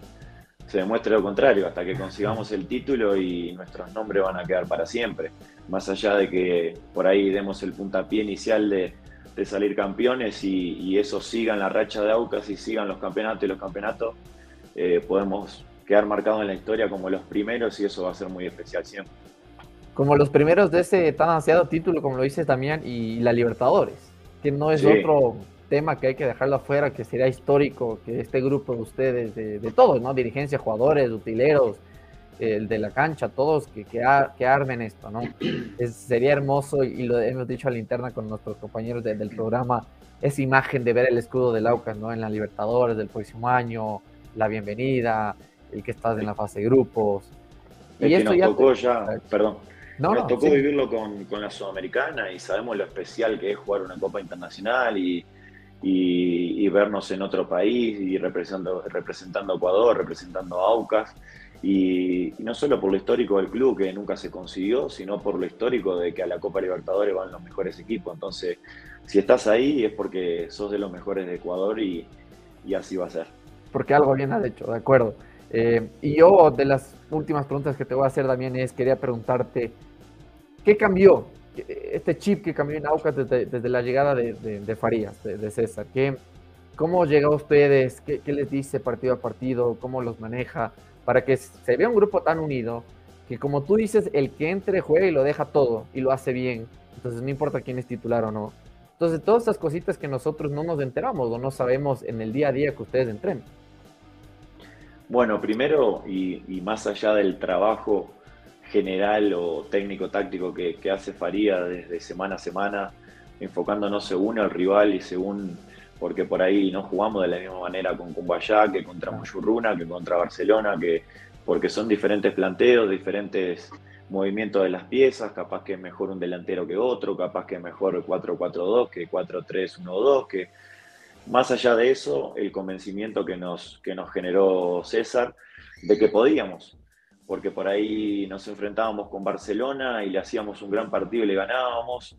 se demuestre lo contrario, hasta que consigamos el título y nuestros nombres van a quedar para siempre. Más allá de que por ahí demos el puntapié inicial de, salir campeones y, eso siga en la racha de Aucas y sigan los campeonatos y los campeonatos, eh, podemos quedar marcado en la historia como los primeros y eso va a ser muy especial siempre. Como los primeros de ese tan ansiado título, como lo dices también, y la Libertadores, que no es otro tema que hay que dejarlo afuera, que sería histórico que este grupo de ustedes, de, todos, ¿no? Dirigencia, jugadores, utileros, el de la cancha, todos que, que, armen esto, ¿no? sería hermoso y lo hemos dicho a la interna con nuestros compañeros del programa, esa imagen de ver el escudo del Aucas, ¿no? En la Libertadores del próximo año, la bienvenida, el que estás en la fase de grupos. y esto ya, tocó ya, perdón, Nos tocó vivirlo con, la Sudamericana y sabemos lo especial que es jugar una Copa Internacional y, vernos en otro país y representando, representando a Ecuador, representando a Aucas. Y, no solo por lo histórico del club, que nunca se consiguió, sino por lo histórico de que a la Copa Libertadores van los mejores equipos. Entonces, si estás ahí es porque sos de los mejores de Ecuador y, así va a ser. Porque algo bien has hecho, de acuerdo. Eh, y yo, de las últimas preguntas que te voy a hacer, también es, quería preguntarte, ¿qué cambió? Este chip que cambió en Aucas desde, la llegada de, Farías, de, César. ¿qué, ¿Cómo llega a ustedes? ¿Qué, ¿Qué, les dice partido a partido? ¿Cómo los maneja? Para que se vea un grupo tan unido que como tú dices, el que entre juega y lo deja todo y lo hace bien. Entonces no importa quién es titular o no. Entonces todas esas cositas que nosotros no nos enteramos o no sabemos en el día a día que ustedes entrenan. Bueno, primero, y, más allá del trabajo general o técnico-táctico que, hace Faría desde semana a semana, enfocándonos según el rival y según, porque por ahí no jugamos de la misma manera con Cumbayá que contra Moyurruna, que contra Barcelona, que porque son diferentes planteos, diferentes movimientos de las piezas, capaz que es mejor un delantero que otro, capaz que es mejor 4-4-2 que 4-3-1-2, que más allá de eso, el convencimiento que nos, que nos generó César de que podíamos, porque por ahí nos enfrentábamos con Barcelona y le hacíamos un gran partido y le ganábamos,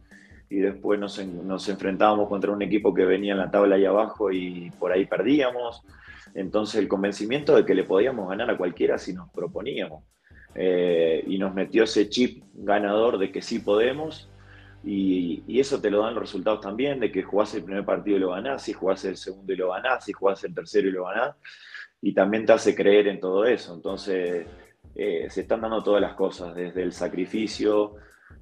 y después nos, nos enfrentábamos contra un equipo que venía en la tabla ahí abajo y por ahí perdíamos. Entonces el convencimiento de que le podíamos ganar a cualquiera si nos proponíamos. Eh, y nos metió ese chip ganador de que sí podemos y, eso te lo dan los resultados también, de que jugás el primer partido y lo ganás, si jugás el segundo y lo ganás, si jugás el tercero y lo ganás, y también te hace creer en todo eso. Entonces, eh, se están dando todas las cosas, desde el sacrificio,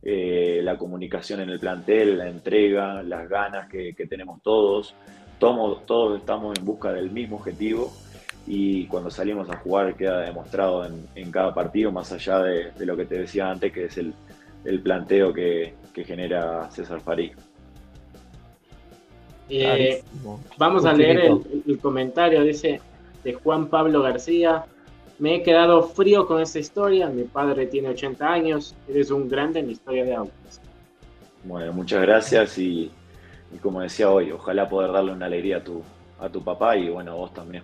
eh, la comunicación en el plantel, la entrega, las ganas que, tenemos todos. todos. Todos estamos en busca del mismo objetivo y cuando salimos a jugar queda demostrado en, cada partido, más allá de, de, lo que te decía antes, que es el, el planteo que, genera César Farí. Eh, vamos a leer el, comentario, dice de Juan Pablo García. Me he quedado frío con esta historia. Mi padre tiene 80 años. Eres un grande en la historia de autos. Bueno, muchas gracias y, como decía hoy, ojalá poder darle una alegría a tu, a tu papá y bueno, a vos también.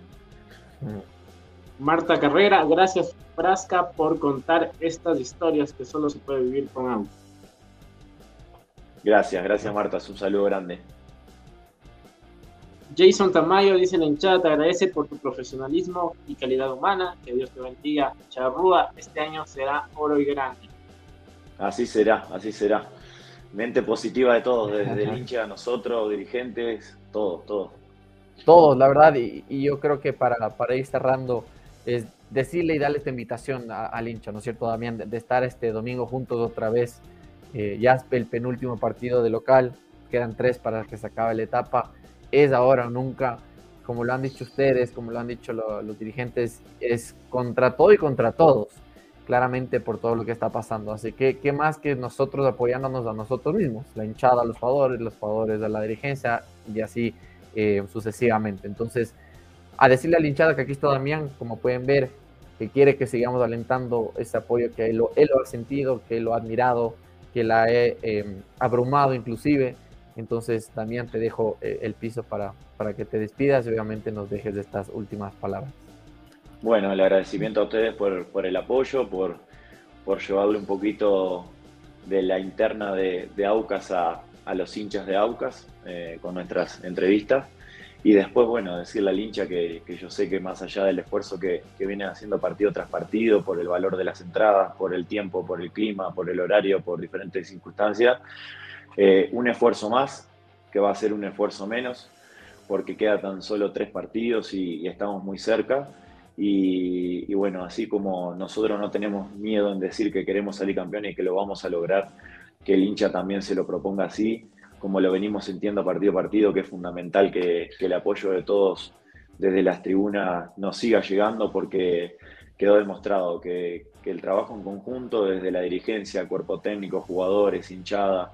Mm. Marta Carrera, gracias Frasca por contar estas historias que solo se puede vivir con auto. Gracias, gracias Marta, un saludo grande. Jason Tamayo dice en el chat, te agradece por tu profesionalismo y calidad humana, que Dios te bendiga. Charrúa, este año será oro y grande. Así será, así será. Mente positiva de todos, desde el hincha a nosotros, dirigentes, todos, todos. Todos, la verdad, y, yo creo que para, para ir cerrando, es decirle y darle esta invitación al hincha, ¿no es cierto, Damián? De, estar este domingo juntos otra vez. Eh, ya el penúltimo partido de local, quedan tres para que se acabe la etapa. Es ahora o nunca, como lo han dicho ustedes, como lo han dicho los dirigentes, es contra todo y contra todos, claramente por todo lo que está pasando. Así que, ¿qué más que nosotros apoyándonos a nosotros mismos? La hinchada los jugadores, los jugadores a la dirigencia y así eh, sucesivamente. Entonces, a decirle a la hinchada que aquí está Damián, como pueden ver, que quiere que sigamos alentando ese apoyo que él lo, ha sentido, que él lo ha admirado, que la he em, abrumado inclusive. Entonces, Damián, te dejo eh, el piso para, para que te despidas y obviamente nos dejes de estas últimas palabras. Bueno, el agradecimiento a ustedes por, por el apoyo, por, por llevarle un poquito de la interna de, de Aucas a, a, los hinchas de Aucas eh, con nuestras entrevistas. Y después, bueno, decirle al hincha que, yo sé que más allá del esfuerzo que, que viene haciendo partido tras partido, por el valor de las entradas, por el tiempo, por el clima, por el horario, por diferentes circunstancias, eh, un esfuerzo más, que va a ser un esfuerzo menos, porque queda tan solo tres partidos y, estamos muy cerca. Y, y, bueno, así como nosotros no tenemos miedo en decir que queremos salir campeones y que lo vamos a lograr, que el hincha también se lo proponga así como lo venimos sintiendo partido a partido, que es fundamental que, el apoyo de todos desde las tribunas nos siga llegando porque quedó demostrado que, el trabajo en conjunto desde la dirigencia, cuerpo técnico, jugadores, hinchada,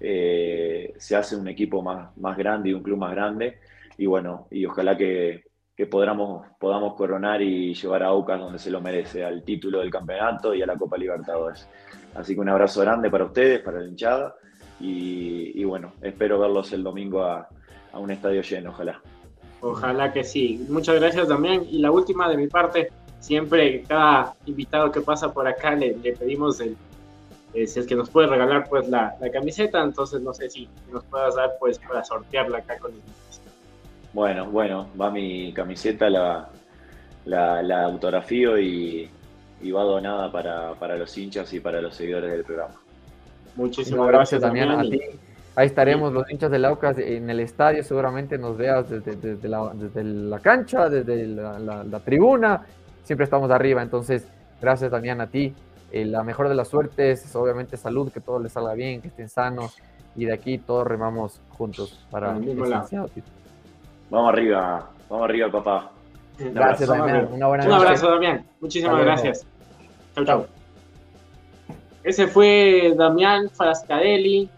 eh, se hace un equipo más, más grande y un club más grande. Y bueno, y ojalá que, que podamos, podamos coronar y llevar a Aucas donde se lo merece, al título del campeonato y a la Copa Libertadores. Así que un abrazo grande para ustedes, para la hinchada y, bueno, espero verlos el domingo a, un estadio lleno, ojalá. Ojalá que sí. Muchas gracias también. Y la última de mi parte, siempre cada invitado que pasa por acá le, pedimos el, eh, si es que nos puede regalar pues la, camiseta, entonces no sé si nos puedas dar pues para sortearla acá con el bueno, bueno, va mi camiseta, la, la, autografío y, va donada para, los hinchas y para los seguidores del programa. Muchísimas gracias, también a ti. Ahí estaremos los hinchas del Aucas en el estadio, seguramente nos veas desde, la, cancha, desde la, tribuna, siempre estamos arriba, entonces gracias también a ti. Eh, la mejor de las suertes, obviamente salud, que todo les salga bien, que estén sanos y de aquí todos remamos juntos para el Vamos arriba, vamos arriba, papá. gracias, Damián. Una buena Un abrazo, Damián. Muchísimas gracias. Chau, chau. Ese fue Damián Frascadelli,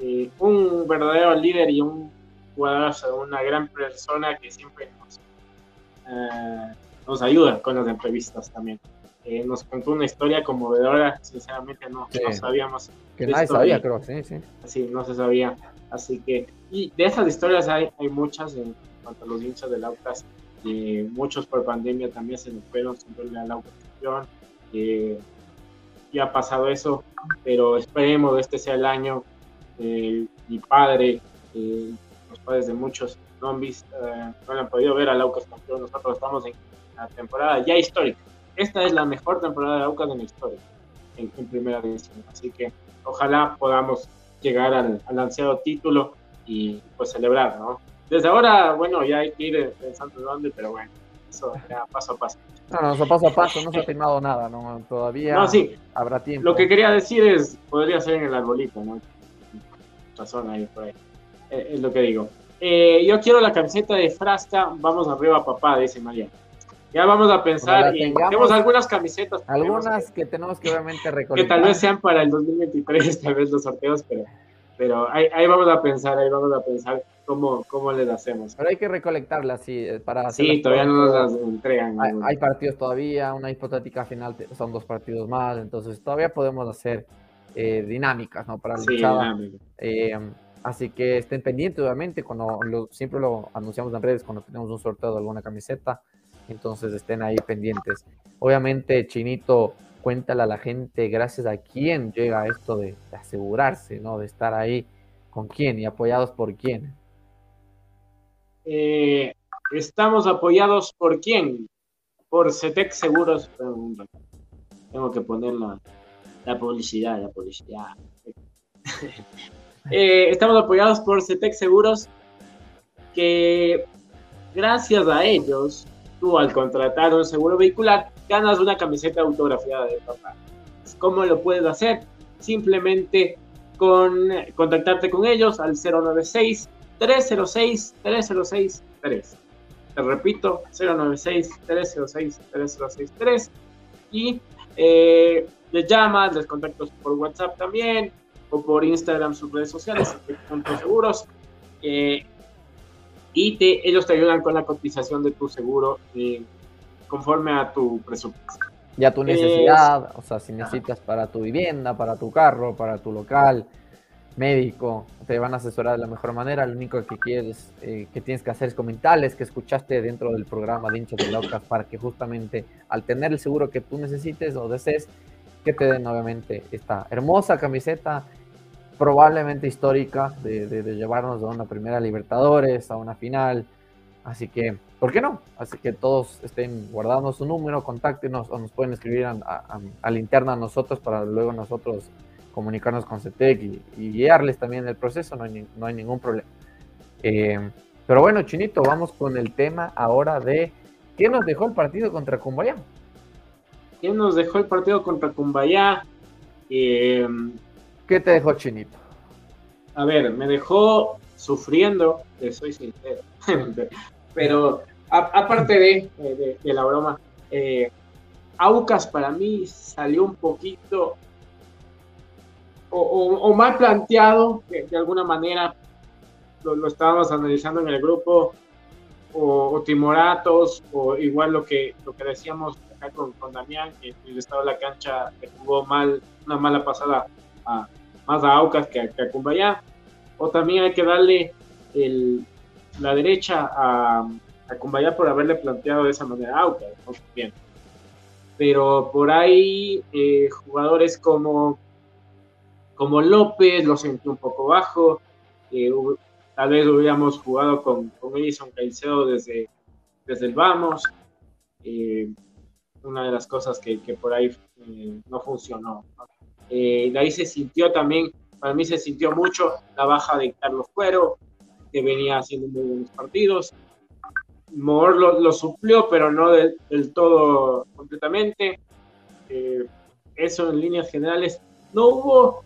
eh, un verdadero líder y un jugador, una gran persona que siempre nos, eh, nos ayuda con las entrevistas también. Eh, nos contó una historia conmovedora, sinceramente no, no sabíamos. Que nadie sabía, creo, sí, sí. Sí, no se sabía. Así que, y de esas historias hay, hay muchas en cuanto a los hinchas del Aucas. Eh, muchos por pandemia también se nos fueron sin verle al Aucas eh, ya ha pasado eso, pero esperemos que este sea el año. Eh, mi padre, eh, los padres de muchos zombies no han podido ver al Aucas campeón. Nosotros estamos en la temporada ya histórica. Esta es la mejor temporada de Aucas en la historia, en, primera división. Así que ojalá podamos llegar al, ansiado título y pues celebrar, ¿no? Desde ahora, bueno, ya hay que ir pensando dónde, pero bueno, eso ya paso a paso. No, no, eso paso a paso, no se ha firmado nada, ¿no? Todavía no, sí. habrá tiempo. Lo que quería decir es, podría ser en el arbolito, ¿no? Razón ahí, por ahí. Eh, es lo que digo. Eh, yo quiero la camiseta de Frasca, vamos arriba papá, dice María. Ya vamos a pensar y tenemos algunas camisetas. Algunas que, tenemos que obviamente recolectar. Que tal vez sean para el 2023, tal vez los sorteos, pero, pero ahí, ahí vamos a pensar, ahí vamos a pensar cómo, cómo les hacemos. Pero hay que recolectarlas, sí, eh, para Sí, todavía no nos las entregan. Hay, partidos todavía, una hipotética final son dos partidos más, entonces todavía podemos hacer eh, dinámicas, ¿no? Para la sí, eh, así que estén pendientes, obviamente, cuando siempre lo anunciamos en redes, cuando tenemos un sorteo de alguna camiseta, entonces estén ahí pendientes. Obviamente, Chinito, cuéntale a la gente gracias a quién llega esto de, asegurarse, ¿no? De estar ahí con quién y apoyados por quién. Eh, estamos apoyados por quién? Por CETEC Seguros. Tengo que poner la, publicidad, la publicidad. Eh, estamos apoyados por CETEC Seguros, que gracias a ellos, tú al contratar un seguro vehicular, ganas una camiseta autografiada de papá. ¿Cómo lo puedes hacer? Simplemente con contactarte con ellos al 096 306-3063. Te repito, 096-306-3063. Y eh, les llamas, les contactas por WhatsApp también, o por Instagram, sus redes sociales, seguros. Y te, ellos te ayudan con la cotización de tu seguro eh, conforme a tu presupuesto. Y a tu necesidad, o sea, si necesitas para tu vivienda, para tu carro, para tu local, médico, te van a asesorar de la mejor manera. Lo único que quieres, eh, que tienes que hacer es comentarles que escuchaste dentro del programa de hinchas de Laucas para que justamente al tener el seguro que tú necesites o desees, que te den obviamente esta hermosa camiseta, probablemente histórica, de, de, llevarnos a una primera Libertadores, a una final. Así que, ¿por qué no? Así que todos estén guardando su número, contáctenos o nos pueden escribir a, a la interna a nosotros para luego nosotros comunicarnos con CETEC y, guiarles también el proceso, no hay, no hay ningún problema. Eh, pero bueno, Chinito, vamos con el tema ahora de qué nos dejó el partido contra Cumbayá. ¿Qué nos dejó el partido contra Cumbayá? Eh, ¿Qué te dejó Chinito? A ver, me dejó sufriendo, soy sincero, pero aparte de, de, la broma, eh, Aucas para mí salió un poquito o, mal planteado, de, alguna manera, lo, estábamos analizando en el grupo, o, timoratos, o igual lo que, lo que decíamos acá con, con Damián, que el estado de la cancha jugó mal, una mala pasada a, más a Aucas que a, que Cumbayá. O también hay que darle la derecha a, a por haberle planteado de esa manera a Aucas. Bien. Pero por ahí eh, jugadores como, como López lo sentí un poco bajo. Eh, tal vez hubiéramos jugado con, con Edison Caicedo desde, desde el vamos. Eh, una de las cosas que por ahí no funcionó. De ahí se sintió también para mí se sintió mucho la baja de Carlos Cuero, que venía haciendo muy buenos partidos. Mor lo, suplió, pero no del, todo completamente. Eh, eso en líneas generales. No hubo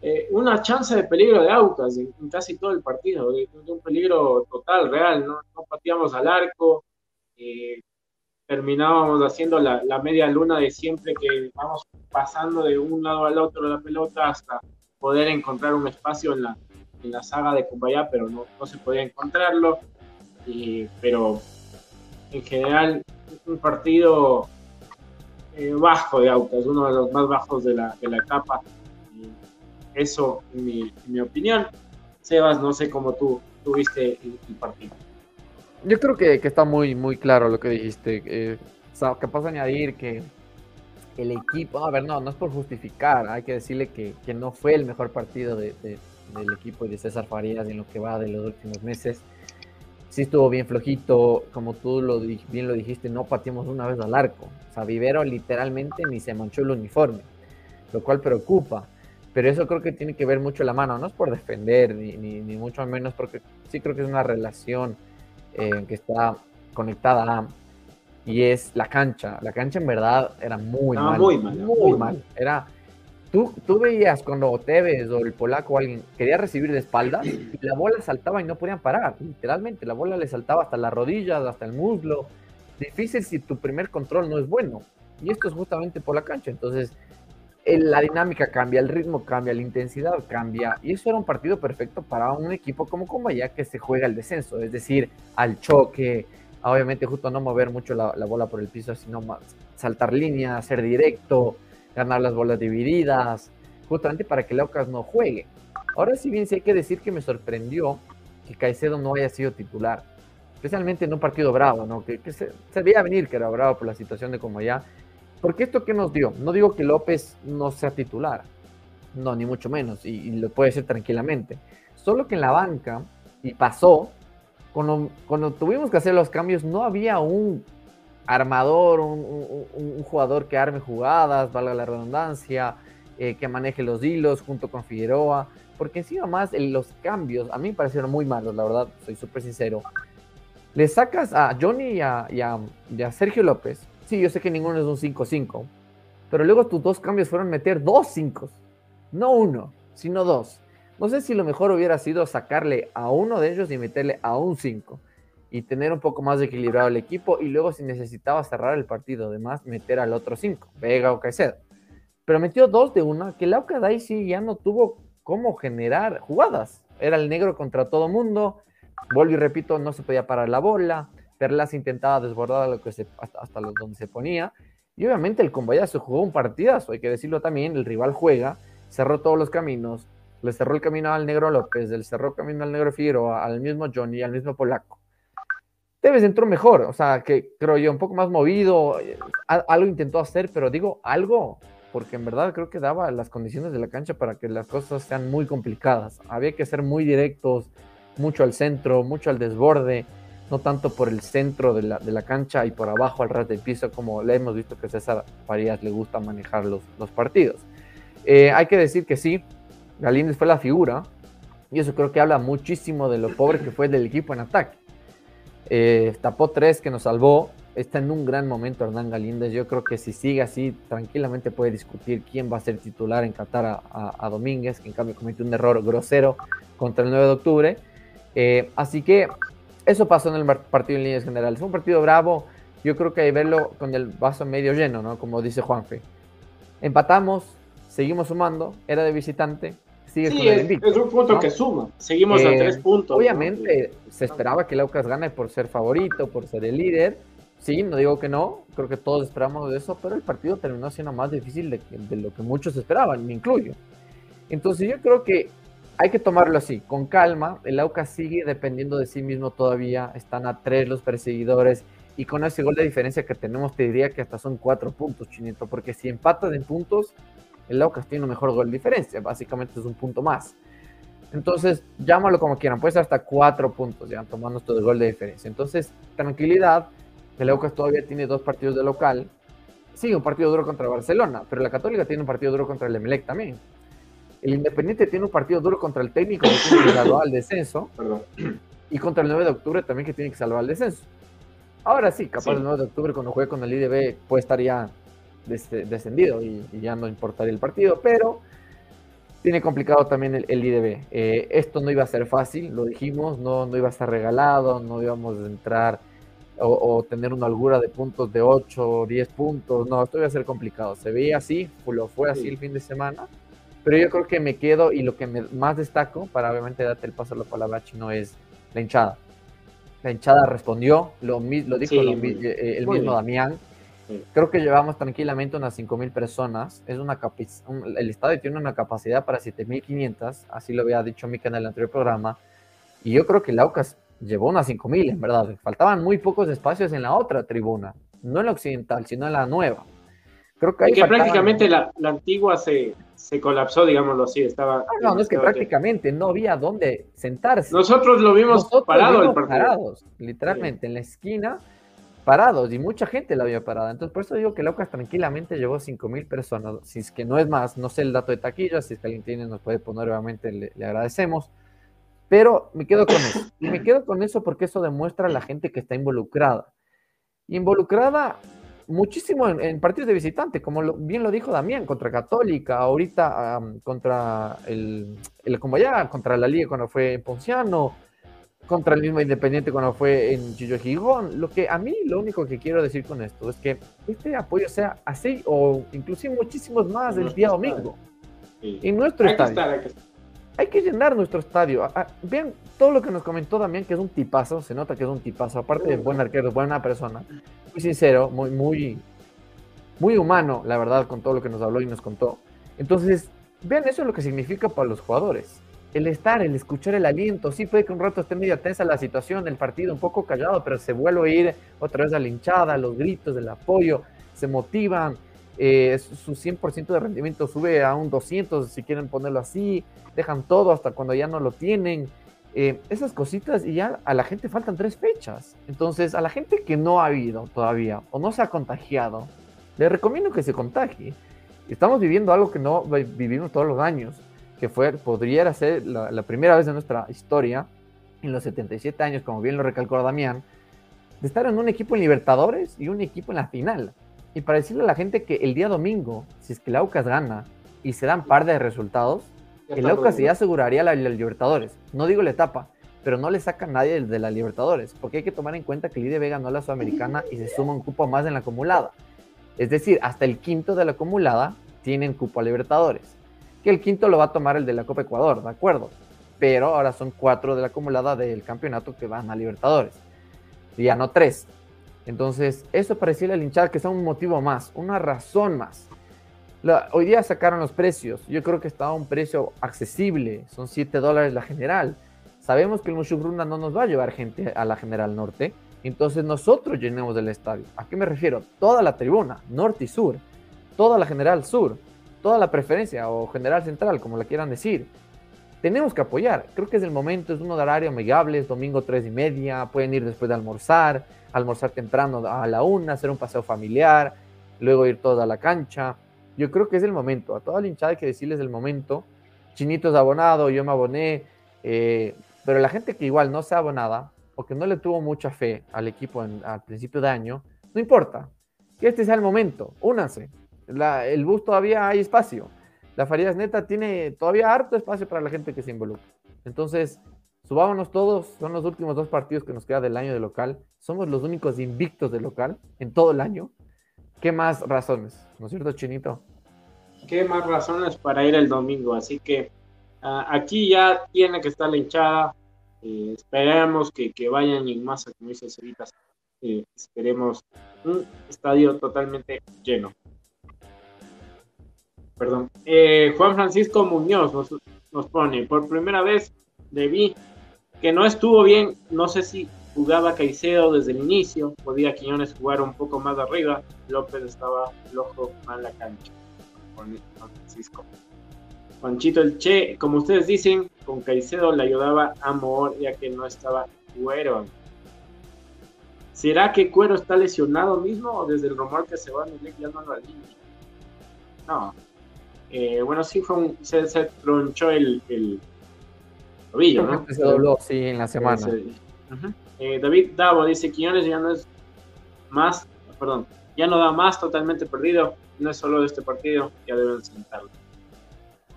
eh, una chance de peligro de Aucas en, casi todo el partido, de, un peligro total, real. No, no pateamos al arco. Eh, terminábamos haciendo la, la, media luna de siempre que vamos pasando de un lado al otro la pelota hasta poder encontrar un espacio en la, en la saga de Kumbaya, pero no, no se podía encontrarlo. pero en general, un partido eh, bajo de Aucas, uno de los más bajos de la, de la etapa. eso, en mi, mi, opinión. Sebas, no sé cómo tú tuviste el, partido. Yo creo que, que, está muy, muy claro lo que dijiste. Eh, capaz de añadir que el equipo, a ver, no, no es por justificar, hay que decirle que, que no fue el mejor partido de, del equipo y de César Farías en lo que va de los últimos meses. Sí estuvo bien flojito, como tú lo, bien lo dijiste, no pateamos una vez al arco. O sea, Vivero literalmente ni se manchó el uniforme, lo cual preocupa. Pero eso creo que tiene que ver mucho la mano, no es por defender, ni, ni, ni mucho menos, porque sí creo que es una relación eh, que está conectada a y es la cancha. La cancha en verdad era muy mal. Muy mal. Muy, mal. Era, tú, tú veías cuando Tevez o el polaco alguien quería recibir de espalda y la bola saltaba y no podían parar. Literalmente, la bola le saltaba hasta las rodillas, hasta el muslo. Difícil si tu primer control no es bueno. Y esto es justamente por la cancha. Entonces, la dinámica cambia, el ritmo cambia, la intensidad cambia. Y eso era un partido perfecto para un equipo como Combaya que se juega el descenso. Es decir, al choque, obviamente justo no mover mucho la, bola por el piso, sino saltar línea, ser directo, ganar las bolas divididas, justamente para que Laucas no juegue. Ahora sí bien sí hay que decir que me sorprendió que Caicedo no haya sido titular, especialmente en un partido bravo, ¿no? que, se, veía venir que era bravo por la situación de como ya. Porque esto que nos dio, no digo que López no sea titular, no, ni mucho menos, y lo puede ser tranquilamente. Solo que en la banca, y pasó, cuando, tuvimos que hacer los cambios, no había un armador, un, jugador que arme jugadas, valga la redundancia, eh, que maneje los hilos junto con Figueroa, porque encima más los cambios a mí me parecieron muy malos, la verdad, soy súper sincero. Le sacas a Johnny y a, Sergio López, sí, yo sé que ninguno es un 5-5, pero luego tus dos cambios fueron meter dos 5, no uno, sino dos. No sé si lo mejor hubiera sido sacarle a uno de ellos y meterle a un 5 y tener un poco más equilibrado el equipo y luego si necesitaba cerrar el partido, además meter al otro 5, Vega o Caicedo. Pero metió dos de una que Lauca sí ya no tuvo cómo generar jugadas. Era el negro contra todo mundo. Vuelvo y repito, no se podía parar la bola. Perlas intentaba desbordar lo que hasta, hasta donde se ponía. Y obviamente el se jugó un partidazo, hay que decirlo también. El rival juega, cerró todos los caminos, le cerró el camino al negro López, le cerró el camino al negro Figueroa, al mismo Johnny, al mismo Polaco. Tevez entró mejor, o sea, que creo yo, un poco más movido, algo intentó hacer, pero digo algo, porque en verdad creo que daba las condiciones de la cancha para que las cosas sean muy complicadas. Había que ser muy directos, mucho al centro, mucho al desborde, no tanto por el centro de la, de la cancha y por abajo al ras del piso, como le hemos visto que a César Farías le gusta manejar los, los partidos. Eh, hay que decir que sí, Galíndez fue la figura, y eso creo que habla muchísimo de lo pobre que fue del equipo en ataque. Eh, tapó tres que nos salvó, está en un gran momento Hernán Galíndez, yo creo que si sigue así, tranquilamente puede discutir quién va a ser titular en Qatar a, Domínguez, que en cambio cometió un error grosero contra el 9 de octubre. Eh, así que eso pasó en el partido en líneas generales. Fue un partido bravo, yo creo que hay que verlo con el vaso medio lleno, ¿no? Como dice Juanfe. Empatamos, seguimos sumando, era de visitante, sigue Sí, con el invicto. es un punto ¿no? que suma. Seguimos a Eh, tres puntos. ¿no? Obviamente se esperaba que el Aucas gane por ser favorito, por ser el líder. Sí, no digo que no, creo que todos esperamos de eso, pero el partido terminó siendo más difícil de, de lo que muchos esperaban, me incluyo. Entonces yo creo que hay que tomarlo así, con calma. El Aucas sigue dependiendo de sí mismo todavía, están a tres los perseguidores y con ese gol de diferencia que tenemos te diría que hasta son cuatro puntos, Chinito, porque si empatas en puntos, el Aucas tiene un mejor gol de diferencia, básicamente es un punto más. Entonces, llámalo como quieran, puede ser hasta cuatro puntos, ya tomando esto de gol de diferencia. Entonces, tranquilidad, el Aucas todavía tiene dos partidos de local. Sí, un partido duro contra Barcelona, pero la Católica tiene un partido duro contra el Emelec también. El Independiente tiene un partido duro contra el técnico que tiene que salvar al descenso Perdón. y contra el 9 de octubre también que tiene que salvar al descenso. Ahora sí, capaz Sí. el 9 de octubre cuando juegue con el IDB puede estar ya des- descendido y, y ya no importaría el partido, pero tiene complicado también el, el IDB. Eh, esto no iba a ser fácil, lo dijimos, no, no iba a ser regalado, no íbamos a entrar o, o tener una holgura de puntos de 8 o 10 puntos, no, esto iba a ser complicado. Se veía así, lo fue así Sí. el fin de semana, pero yo creo que me quedo y lo que me más destaco, para obviamente darte el paso a la palabra chino, es la hinchada. La hinchada respondió, lo, lo dijo Sí, lo eh, el mismo. Damián. Sí. Creo que llevamos tranquilamente unas 5.000 personas. Es una un- el estadio tiene una capacidad para 7.500, así lo había dicho Mika en el anterior programa. Y yo creo que el Aucas llevó unas 5.000, en verdad. Faltaban muy pocos espacios en la otra tribuna, no en la occidental, sino en la nueva. Creo que ahí que prácticamente la, la antigua se, se colapsó, digámoslo así. Estaba Ah, No, no, es que prácticamente no había dónde sentarse. Nosotros lo vimos Nosotros parado el vimos partido. parados, literalmente, en la esquina, parados, y mucha gente la había parada. Entonces, por eso digo que Locas tranquilamente llevó 5 mil personas, si es que no es más, no sé el dato de taquilla, si es que alguien tiene, nos puede poner, obviamente le, le agradecemos. Pero me quedo con eso. Y me quedo con eso porque eso demuestra a la gente que está involucrada. Involucrada muchísimo en, en partidos de visitante, como lo- bien lo dijo Damián, contra Católica, ahorita am, contra el, el Combayá, contra la Liga cuando fue en Ponciano, contra el mismo Independiente cuando fue en Chillo Gijón. Lo que a mí lo único que quiero decir con esto es que este apoyo sea así o inclusive muchísimos más el día domingo Sí. en nuestro Hay que estadio. estar, hay que estar. Hay que llenar nuestro estadio. Vean todo lo que nos comentó Damián, que es un tipazo, se nota que es un tipazo, aparte de buen arquero, buena persona, muy sincero, muy, muy, muy humano, la verdad, con todo lo que nos habló y nos contó. Entonces, vean eso es lo que significa para los jugadores. El estar, el escuchar el aliento, sí puede que un rato esté medio tensa la situación, el partido un poco callado, pero se vuelve a ir otra vez a la hinchada, los gritos, el apoyo, se motivan, eh, su 100% de rendimiento sube a un 200, si quieren ponerlo así, dejan todo hasta cuando ya no lo tienen. Eh, esas cositas y ya a la gente faltan tres fechas. Entonces, a la gente que no ha ido todavía o no se ha contagiado, le recomiendo que se contagie. Estamos viviendo algo que no vi- vivimos todos los años, que fue, podría ser la, primera vez en nuestra historia, en los 77 años, como bien lo recalcó Damián, de estar en un equipo en Libertadores y un equipo en la final. Y para decirle a la gente que el día domingo, si es que el Aucas gana y se dan par de resultados, el Aucas ya aseguraría la, la Libertadores. No digo la etapa, pero no le saca nadie de la Libertadores, porque hay que tomar en cuenta que el IDB ganó la Sudamericana y se suma un cupo más en la acumulada. Es decir, hasta el quinto de la acumulada tienen cupo a Libertadores. Que el quinto lo va a tomar el de la Copa Ecuador, ¿de acuerdo? Pero ahora son cuatro de la acumulada del campeonato que van a Libertadores. Y ya no tres. Entonces, eso para decirle al hinchada que sea un motivo más, una razón más. La- hoy día sacaron los precios. Yo creo que está a un precio accesible. Son 7 dólares la general. Sabemos que el Mushugruna no nos va a llevar gente a la general norte. Entonces nosotros llenemos el estadio. ¿A qué me refiero? Toda la tribuna, norte y sur. Toda la general sur. Toda la preferencia o general central, como la quieran decir. Tenemos que apoyar. Creo que es el momento. Es un horario amigable. Es domingo 3 y media. Pueden ir después de almorzar. Almorzar temprano a la una. Hacer un paseo familiar. Luego ir todos a la cancha. Yo creo que es el momento. A toda la hinchada hay que decirles el momento. Chinito es abonado, yo me aboné. eh, pero la gente que igual no se abonada o que no le tuvo mucha fe al equipo en- al principio de año, no importa. Que este sea el momento. Únanse. El bus todavía hay espacio. La Farías Neta tiene todavía harto espacio para la gente que se involucra. Entonces, subámonos todos. Son los últimos dos partidos que nos queda del año de local. Somos los únicos invictos de local en todo el año. ¿Qué más razones? ¿No es cierto, Chinito? ¿Qué más razones para ir el domingo? Así que Ah, aquí ya tiene que estar la hinchada. Eh, esperemos que, vayan en masa, como dice Cevitas. Eh, esperemos un estadio totalmente lleno. Perdón. Eh, Juan Francisco Muñoz nos, nos pone, por primera vez debí que no estuvo bien, no sé si jugaba Caicedo desde el inicio, podía Quiñones jugar un poco más arriba, López estaba loco en la cancha. Juan Francisco. Juanchito el Che, como ustedes dicen, con Caicedo le ayudaba a Moor ya que no estaba Cuero. ¿Será que Cuero está lesionado mismo o desde el rumor que se va a ya no lo No. Eh, bueno, sí fue un, se, tronchó el, el tobillo, ¿no? Se dobló, sí, en la semana. Eh, David Davo dice, Quiñones ya no es más, perdón, ya no da más, totalmente perdido, no es solo de este partido, ya deben sentarlo.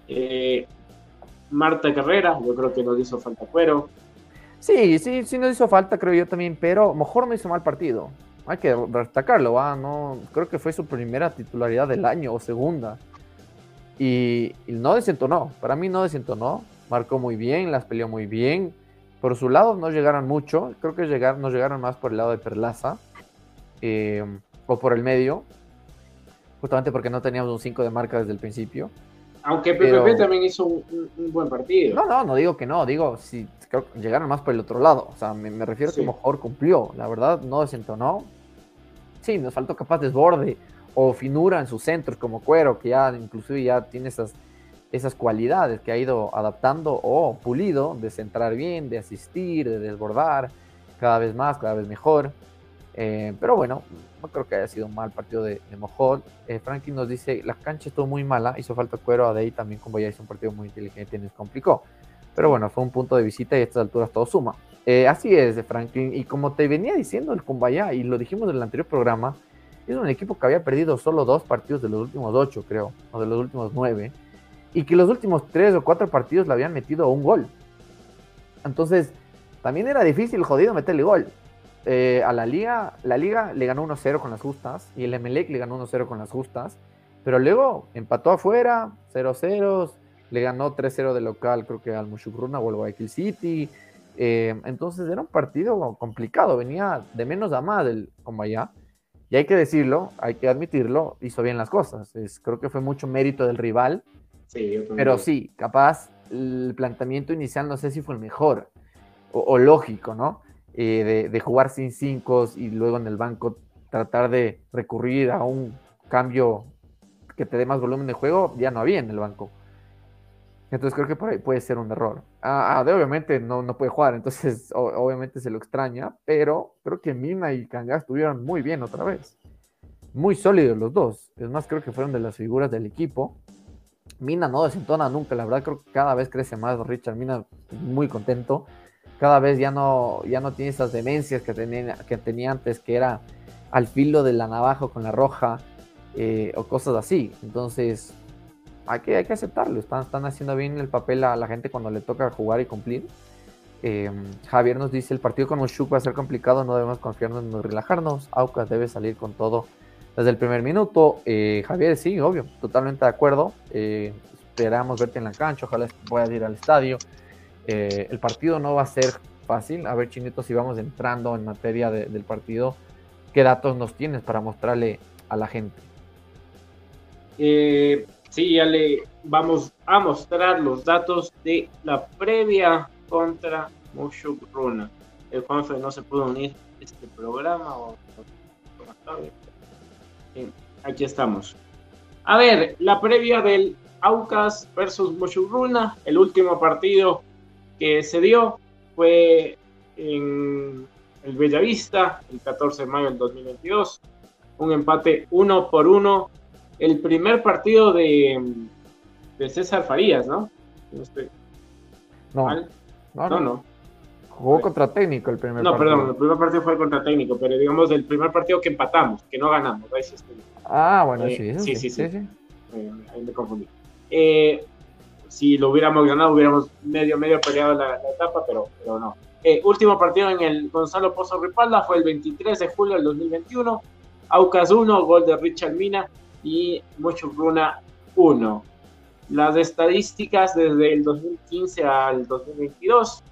Eh, Marta Carrera, yo creo que nos hizo falta Cuero. Sí, sí, sí nos hizo falta, creo yo también, pero mejor no hizo mal partido. Hay que destacarlo. No, creo que fue su primera titularidad del año o segunda. Y, no desentonó, para mí no desentonó, marcó muy bien, las peleó muy bien. Por su lado no llegaron mucho, creo que llegaron, nos llegaron más por el lado de Perlaza eh, o por el medio, justamente porque no teníamos un 5 de marca desde el principio. Aunque PPP también hizo un, buen partido. No, no, no digo que no, digo, si creo que llegaron más por el otro lado. O sea, me, refiero a que mejor cumplió. La verdad, no desentonó. Sí, nos faltó capaz desborde o finura en sus centros como Cuero, que ya inclusive ya tiene esas, esas cualidades que ha ido adaptando o pulido de centrar bien, de asistir, de desbordar cada vez más, cada vez mejor. Eh, pero bueno, no creo que haya sido un mal partido de, de Mojol. Eh, Franklin nos dice, la cancha estuvo muy mala, hizo falta cuero a Day también, como ya hizo un partido muy inteligente y nos complicó. Pero bueno, fue un punto de visita y a estas alturas todo suma. Eh, así es, de Franklin. Y como te venía diciendo el Cumbaya, y lo dijimos en el anterior programa, es un equipo que había perdido solo dos partidos de los últimos ocho, creo, o de los últimos nueve, y que los últimos tres o cuatro partidos le habían metido un gol. Entonces, también era difícil, jodido, meterle gol. Eh, a la liga, la liga le ganó 1-0 con las justas y el Emelec le ganó 1-0 con las justas, pero luego empató afuera, 0-0, le ganó 3-0 de local, creo que al Mushukruna o al Guayaquil City. Eh, entonces era un partido complicado, venía de menos a más del Combaya. Y hay que decirlo, hay que admitirlo, hizo bien las cosas. Creo que fue mucho mérito del rival. Pero sí, capaz el planteamiento inicial no sé si fue el mejor o lógico, ¿no? Eh, de, jugar sin cinco y luego en el banco tratar de recurrir a un cambio que te dé más volumen de juego, ya no había en el banco. Entonces creo que por ahí puede ser un error. Ah, ah de, obviamente no, no puede jugar, entonces obviamente se lo extraña, pero creo que Mina y Kanga estuvieron muy bien otra vez. Muy sólidos los dos. Es más, creo que fueron de las figuras del equipo. Mina no desentona nunca, la verdad creo que cada vez crece más Richard Mina, muy contento cada vez ya no, ya no tiene esas demencias que tenía, que tenía antes, que era al filo de la navaja con la roja eh, o cosas así. Entonces, hay que, hay que aceptarlo. Están, están haciendo bien el papel a la gente cuando le toca jugar y cumplir. Eh, Javier nos dice, el partido con Mushuk va a ser complicado, no debemos confiarnos ni relajarnos. Aucas debe salir con todo desde el primer minuto. Eh, Javier, sí, obvio, totalmente de acuerdo. esperamos verte en la cancha, ojalá puedas ir al estadio. Eh, el partido no va a ser fácil. A ver, Chinito, si vamos entrando en materia del partido, ¿qué datos nos tienes para mostrarle a la gente? Eh, sí, ya le vamos a mostrar los datos de la previa contra Mushuk Runa. El Juanfe no se pudo unir a este programa o, aquí estamos. A ver, la previa del Aucas versus Runa, el último partido que se dio fue en el Bellavista, el 14 de mayo del 2022, un empate uno por uno, el primer partido de, de César Farías, ¿no? No, no, no, Jugó contra técnico el primer no, partido. No, perdón, el primer partido fue contra técnico, pero digamos el primer partido que empatamos, que no ganamos. Ahí sí ah, bueno, sí, sí, sí, sí, sí, sí. Eh, ahí me confundí. Eh, si lo hubiéramos ganado, hubiéramos medio, medio peleado la, etapa, pero, pero no. Eh, último partido en el Gonzalo Pozo Ripalda fue el 23 de julio del 2021. Aucas 1, gol de Richard Mina y Mucho Bruna 1. Las estadísticas desde el 2015 al 2022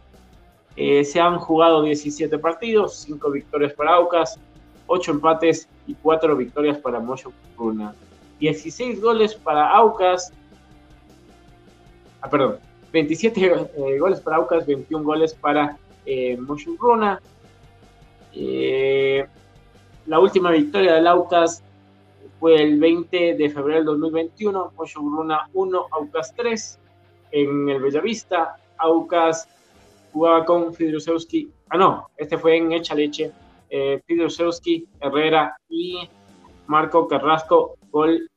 eh, se han jugado 17 partidos, 5 victorias para Aucas, 8 empates y 4 victorias para Mocho Runa. 16 goles para Aucas, ah, perdón, 27 eh, goles para Aucas, 21 goles para eh, Runa. Eh, la última victoria del Aucas fue el 20 de febrero del 2021, Bruna 1, Aucas 3 en el Bellavista. Aucas jugaba con Fidrusewski, ah no, este fue en Echa Leche, eh, Herrera y Marco Carrasco, gol,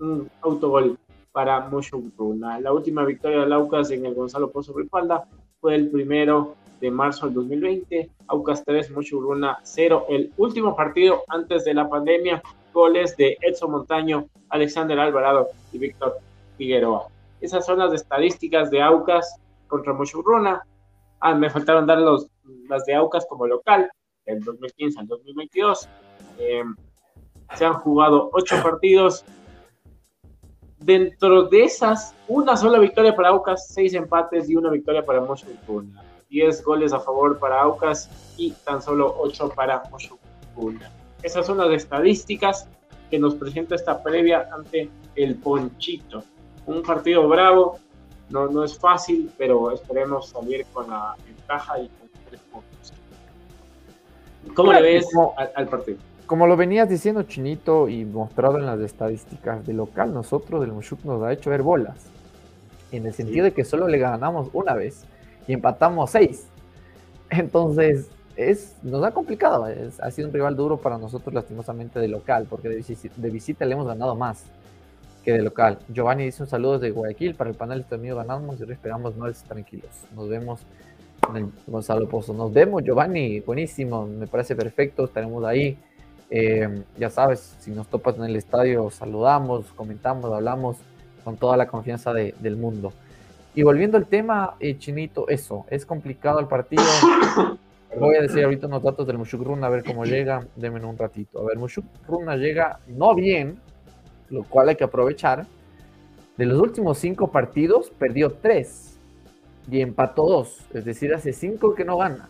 un autogol para Bruna. La última victoria del Aucas en el Gonzalo Pozo Ripalda fue el primero de marzo del 2020, Aucas 3, Bruna 0, el último partido antes de la pandemia goles de Edson Montaño, Alexander Alvarado y Víctor Figueroa. Esas son las estadísticas de Aucas contra Mochurruna. Ah, me faltaron dar los, las de Aucas como local, del 2015 al 2022. Eh, se han jugado ocho partidos. Dentro de esas, una sola victoria para Aucas, seis empates y una victoria para Mochurruna. Diez goles a favor para Aucas y tan solo ocho para Mochurruna. Esas son las estadísticas que nos presenta esta previa ante el Ponchito. Un partido bravo, no, no es fácil, pero esperemos salir con la ventaja y con tres puntos. ¿Cómo le ves al, partido? Como lo venías diciendo Chinito y mostrado en las estadísticas de local, nosotros del Mushuk nos ha hecho ver bolas. En el sentido de que solo le ganamos una vez y empatamos seis. Entonces, es, nos ha complicado. ha sido un rival duro para nosotros, lastimosamente, de local, porque de, visita le hemos ganado más que de local. Giovanni dice un saludo desde Guayaquil. Para el panel también ganamos y esperamos más tranquilos. Nos vemos en el Gonzalo Pozo. Nos vemos, Giovanni. Buenísimo, me parece perfecto. Estaremos ahí. Eh, ya sabes, si nos topas en el estadio, saludamos, comentamos, hablamos con toda la confianza del mundo. Y volviendo al tema, eh, Chinito, eso, es complicado el partido. Voy a decir ahorita unos datos del Mushuk Runa, a ver cómo llega. Denme un ratito. A ver, Mushuk Runa llega no bien, lo cual hay que aprovechar. De los últimos cinco partidos, perdió tres y empató dos. Es decir, hace cinco que no gana.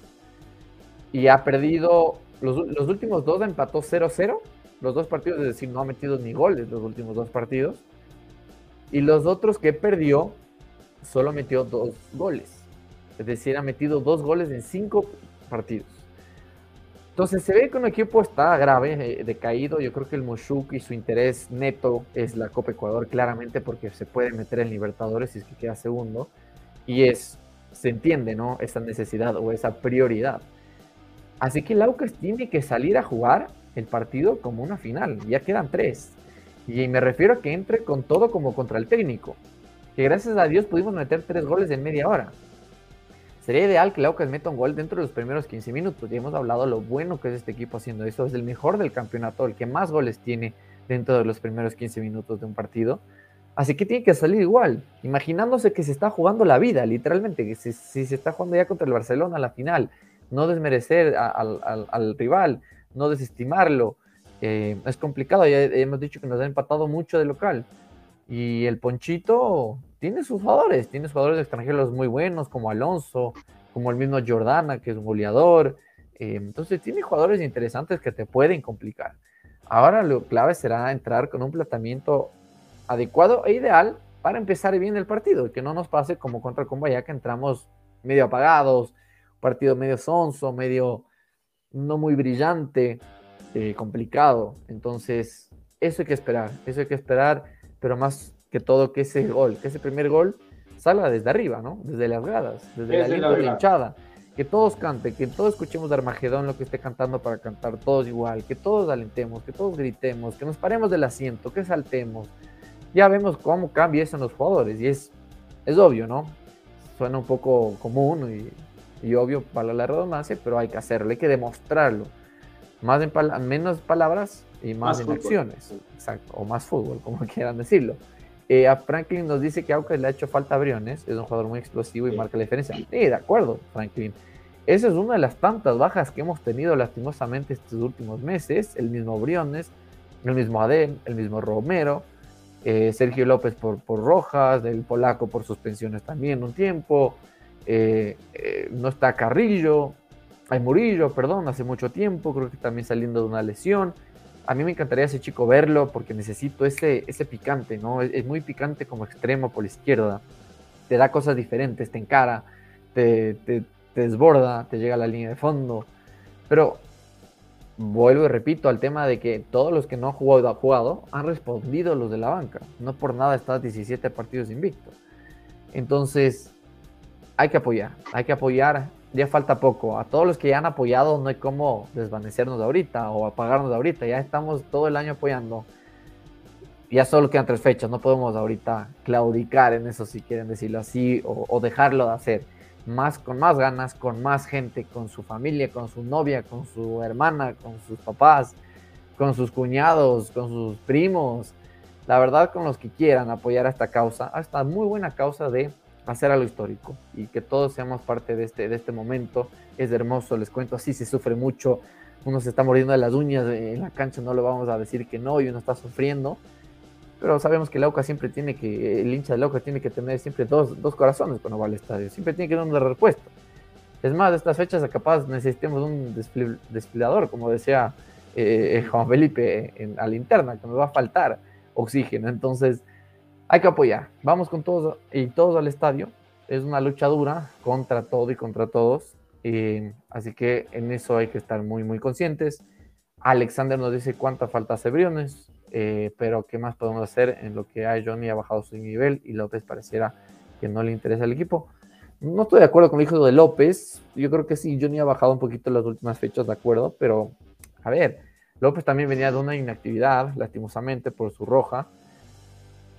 Y ha perdido, los, los últimos dos empató 0-0. Los dos partidos, es decir, no ha metido ni goles los últimos dos partidos. Y los otros que perdió, solo metió dos goles. Es decir, ha metido dos goles en cinco partidos. Entonces se ve que un equipo está grave, eh, decaído. Yo creo que el Moshuk y su interés neto es la Copa Ecuador, claramente, porque se puede meter en Libertadores si es que queda segundo. Y es, se entiende, ¿no? Esa necesidad o esa prioridad. Así que el Aucas tiene que salir a jugar el partido como una final. Ya quedan tres. Y me refiero a que entre con todo como contra el técnico. Que gracias a Dios pudimos meter tres goles en media hora. Sería ideal que Laucas meta un gol dentro de los primeros 15 minutos. Ya hemos hablado lo bueno que es este equipo haciendo eso. Es el mejor del campeonato, el que más goles tiene dentro de los primeros 15 minutos de un partido. Así que tiene que salir igual, imaginándose que se está jugando la vida, literalmente, que si, se está jugando ya contra el Barcelona a la final, no desmerecer al, rival, no desestimarlo. Eh, es complicado, ya hemos dicho que nos ha empatado mucho de local. Y el Ponchito tiene sus jugadores, tiene jugadores extranjeros muy buenos como Alonso, como el mismo Jordana, que es un goleador. Eh, entonces tiene jugadores interesantes que te pueden complicar. Ahora lo clave será entrar con un planteamiento adecuado e ideal para empezar bien el partido y que no nos pase como contra Cumbaya que entramos medio apagados, partido medio sonso, medio no muy brillante, eh, complicado. Entonces, eso hay que esperar, eso hay que esperar, pero más que todo que ese gol, que ese primer gol salga desde arriba, ¿no? Desde las gradas, desde, la, la hinchada. Que todos canten, que todos escuchemos de Armagedón lo que esté cantando para cantar todos igual, que todos alentemos, que todos gritemos, que nos paremos del asiento, que saltemos. Ya vemos cómo cambia eso en los jugadores y es, es obvio, ¿no? Suena un poco común y, y obvio para la redundancia, pero hay que hacerlo, hay que demostrarlo. Más en menos palabras y más, en acciones. Exacto, o más fútbol, como quieran decirlo. Eh, a Franklin nos dice que Aucas le ha hecho falta a Briones, es un jugador muy explosivo y marca la diferencia. Sí, de acuerdo, Franklin. Esa es una de las tantas bajas que hemos tenido lastimosamente estos últimos meses. El mismo Briones, el mismo Adem, el mismo Romero. eh, Sergio López por, por Rojas, del Polaco por suspensiones también un tiempo, eh, eh, no está Carrillo, hay Murillo, perdón, hace mucho tiempo, creo que también saliendo de una lesión. A mí me encantaría ese chico verlo porque necesito ese, ese picante, ¿no? Es, muy picante como extremo por la izquierda. Te da cosas diferentes, te encara, te, te, desborda, te llega a la línea de fondo. Pero vuelvo y repito al tema de que todos los que no han jugado, jugado han respondido los de la banca. No por nada estás 17 partidos invicto. Entonces, hay que apoyar, hay que apoyar. Ya falta poco. A todos los que ya han apoyado, no hay como desvanecernos de ahorita o apagarnos de ahorita. Ya estamos todo el año apoyando. Ya solo quedan tres fechas. No podemos ahorita claudicar en eso, si quieren decirlo así, o, o dejarlo de hacer más con más ganas, con más gente, con su familia, con su novia, con su hermana, con sus papás, con sus cuñados, con sus primos. La verdad, con los que quieran apoyar a esta causa, a esta muy buena causa de hacer algo histórico y que todos seamos parte de este, de este momento. Es hermoso, les cuento, así se sufre mucho. Uno se está mordiendo de las uñas en la cancha, no le vamos a decir que no y uno está sufriendo pero sabemos que el Auca siempre tiene que, el hincha del Auca tiene que tener siempre dos, dos corazones cuando va al estadio, siempre tiene que dar una respuesta. Es más, de estas fechas capaz necesitemos un desfilador, como decía eh, Juan Felipe en, a la interna, que nos va a faltar oxígeno. Entonces, hay que apoyar. Vamos con todos y todos al estadio. Es una lucha dura contra todo y contra todos. Así que en eso hay que estar muy, muy conscientes. Alexander nos dice cuánta falta hace Briones. Eh, pero ¿qué más podemos hacer en lo que hay? Johnny ha bajado su nivel y López pareciera que no le interesa el equipo. No estoy de acuerdo con el hijo de López. Yo creo que sí, Johnny ha bajado un poquito en las últimas fechas, de acuerdo, pero a ver, López también venía de una inactividad, lastimosamente, por su roja.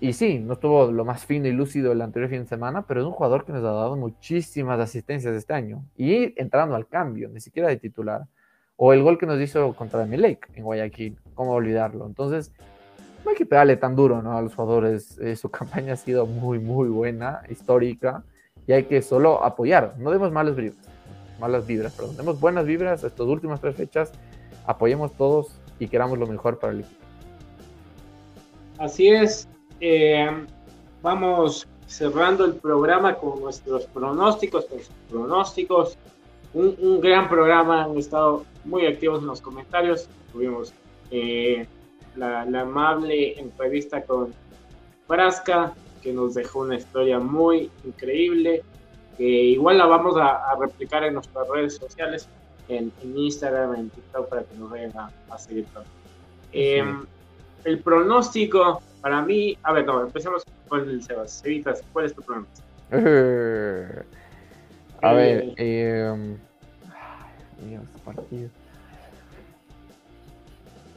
Y sí, no estuvo lo más fino y lúcido el anterior fin de semana, pero es un jugador que nos ha dado muchísimas asistencias este año. Y entrando al cambio, ni siquiera de titular. O el gol que nos hizo contra Lake en Guayaquil, ¿cómo olvidarlo? Entonces, no hay que pegarle tan duro ¿no? a los jugadores. Eh, su campaña ha sido muy, muy buena, histórica, y hay que solo apoyar. No demos malas vibras, malas vibras, perdón. Demos buenas vibras estas últimas tres fechas, apoyemos todos y queramos lo mejor para el equipo. Así es. Eh, vamos cerrando el programa con nuestros pronósticos, con sus pronósticos. Un, un, gran programa, han estado muy activos en los comentarios. Tuvimos eh, la, amable entrevista con Frasca, que nos dejó una historia muy increíble, que igual la vamos a, replicar en nuestras redes sociales, en, Instagram, en TikTok, para que nos vayan a, seguir. Em, el pronóstico, para mí, a ver, no, empecemos con el Sebas. Evitas, ¿cuál es tu pronóstico? a ver, eh, Dios, partido.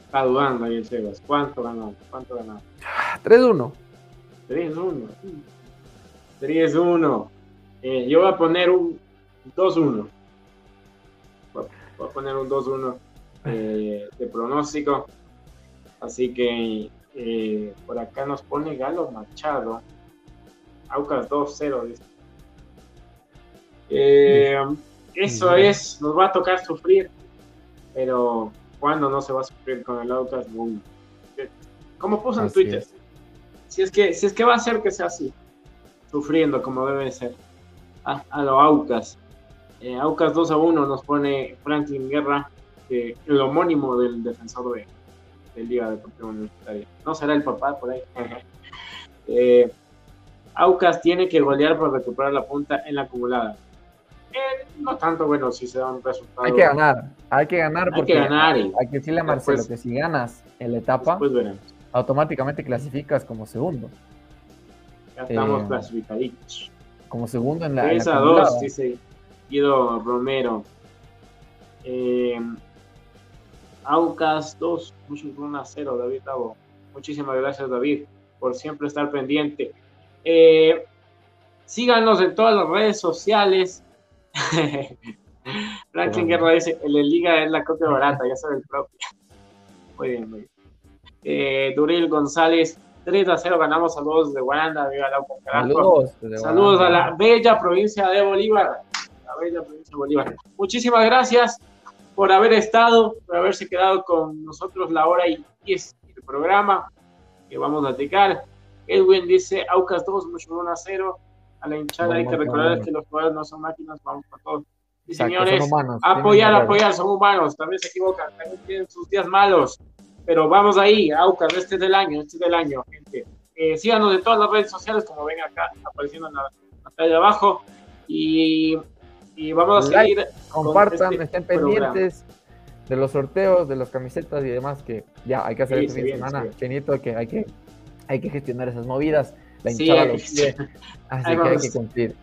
Está dudando ahí el Sebas. ¿Cuánto ganó? ¿Cuánto ganó? 3-1. 3-1. 3-1. Eh, yo voy a poner un 2-1. Voy a poner un 2-1 eh, de pronóstico. Así que eh, por acá nos pone Galo Machado. Aucas 2-0, dice. Eh, eso es, nos va a tocar sufrir, pero ¿cuándo no se va a sufrir con el Aucas? Como puso en Twitter, si es, que, si es que va a ser que sea así, sufriendo como debe ser, a, a lo Aucas. Eh, Aucas 2 a 1 nos pone Franklin Guerra, el homónimo del defensor de, del Liga Deportiva Universitaria. No será el papá por ahí. eh, Aucas tiene que golear para recuperar la punta en la acumulada. Eh, no tanto, bueno, si se da un resultado. Hay que ganar, hay que ganar porque hay que, ganar hay que decirle a Marcelo que si ganas en la etapa, automáticamente clasificas como segundo. Ya estamos eh, clasificaditos. Como segundo en la. 3 a 2, dice Guido Romero. Eh, Aucas 2, 1 a 0, David Tavo. Muchísimas gracias, David, por siempre estar pendiente. Eh, síganos en todas las redes sociales. Franklin Guerra dice, de Liga es la copia barata, ya sabe el propio. Muy bien, muy bien. Eh, Duril González, 3 a 0 ganamos saludos de Guaranda, viva la Saludos, saludos a la bella provincia de Bolívar. La bella provincia de Bolívar. Muchísimas gracias por haber estado, por haberse quedado con nosotros la hora y 10 del programa que vamos a dedicar. Edwin dice, Aucas 2, mucho 1 a 0. A la hinchada hay que recordar que los jugadores no son máquinas, vamos por todos. Y señores, apoyar, apoyar, son humanos, también se equivocan, también tienen sus días malos. Pero vamos ahí, Aucas, este es del año, este es del año, gente. Eh, síganos en todas las redes sociales, como ven acá, apareciendo en la pantalla de abajo. Y, y vamos a seguir. Compartan, este estén pendientes de los sorteos, de las camisetas y demás, que ya hay que hacer este fin de semana. Chenito, que hay que, hay que gestionar esas movidas. La hinchada lo pide, así que hay que cumplir.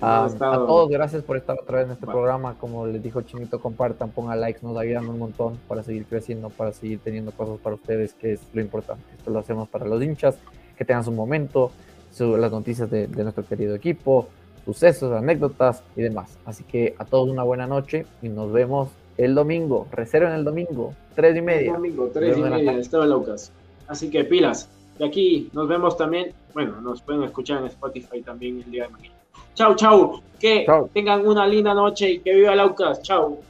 a todos, gracias por estar otra vez en este programa. Como les dijo Chinito, compartan, pongan likes, nos ayudan un montón para seguir creciendo, para seguir teniendo cosas para ustedes, que es lo importante. Esto lo hacemos para los hinchas, que tengan su momento, las noticias de, de nuestro querido equipo, sucesos, anécdotas y demás. Así que a todos una buena noche y nos vemos el domingo. Reserven el domingo, tres y media. El domingo, tres y media, estaba Lucas. Así que pilas. De aquí nos vemos también. Bueno, nos pueden escuchar en Spotify también el día de mañana. Chau, chau. Que tengan una linda noche y que viva Laucas. Chau.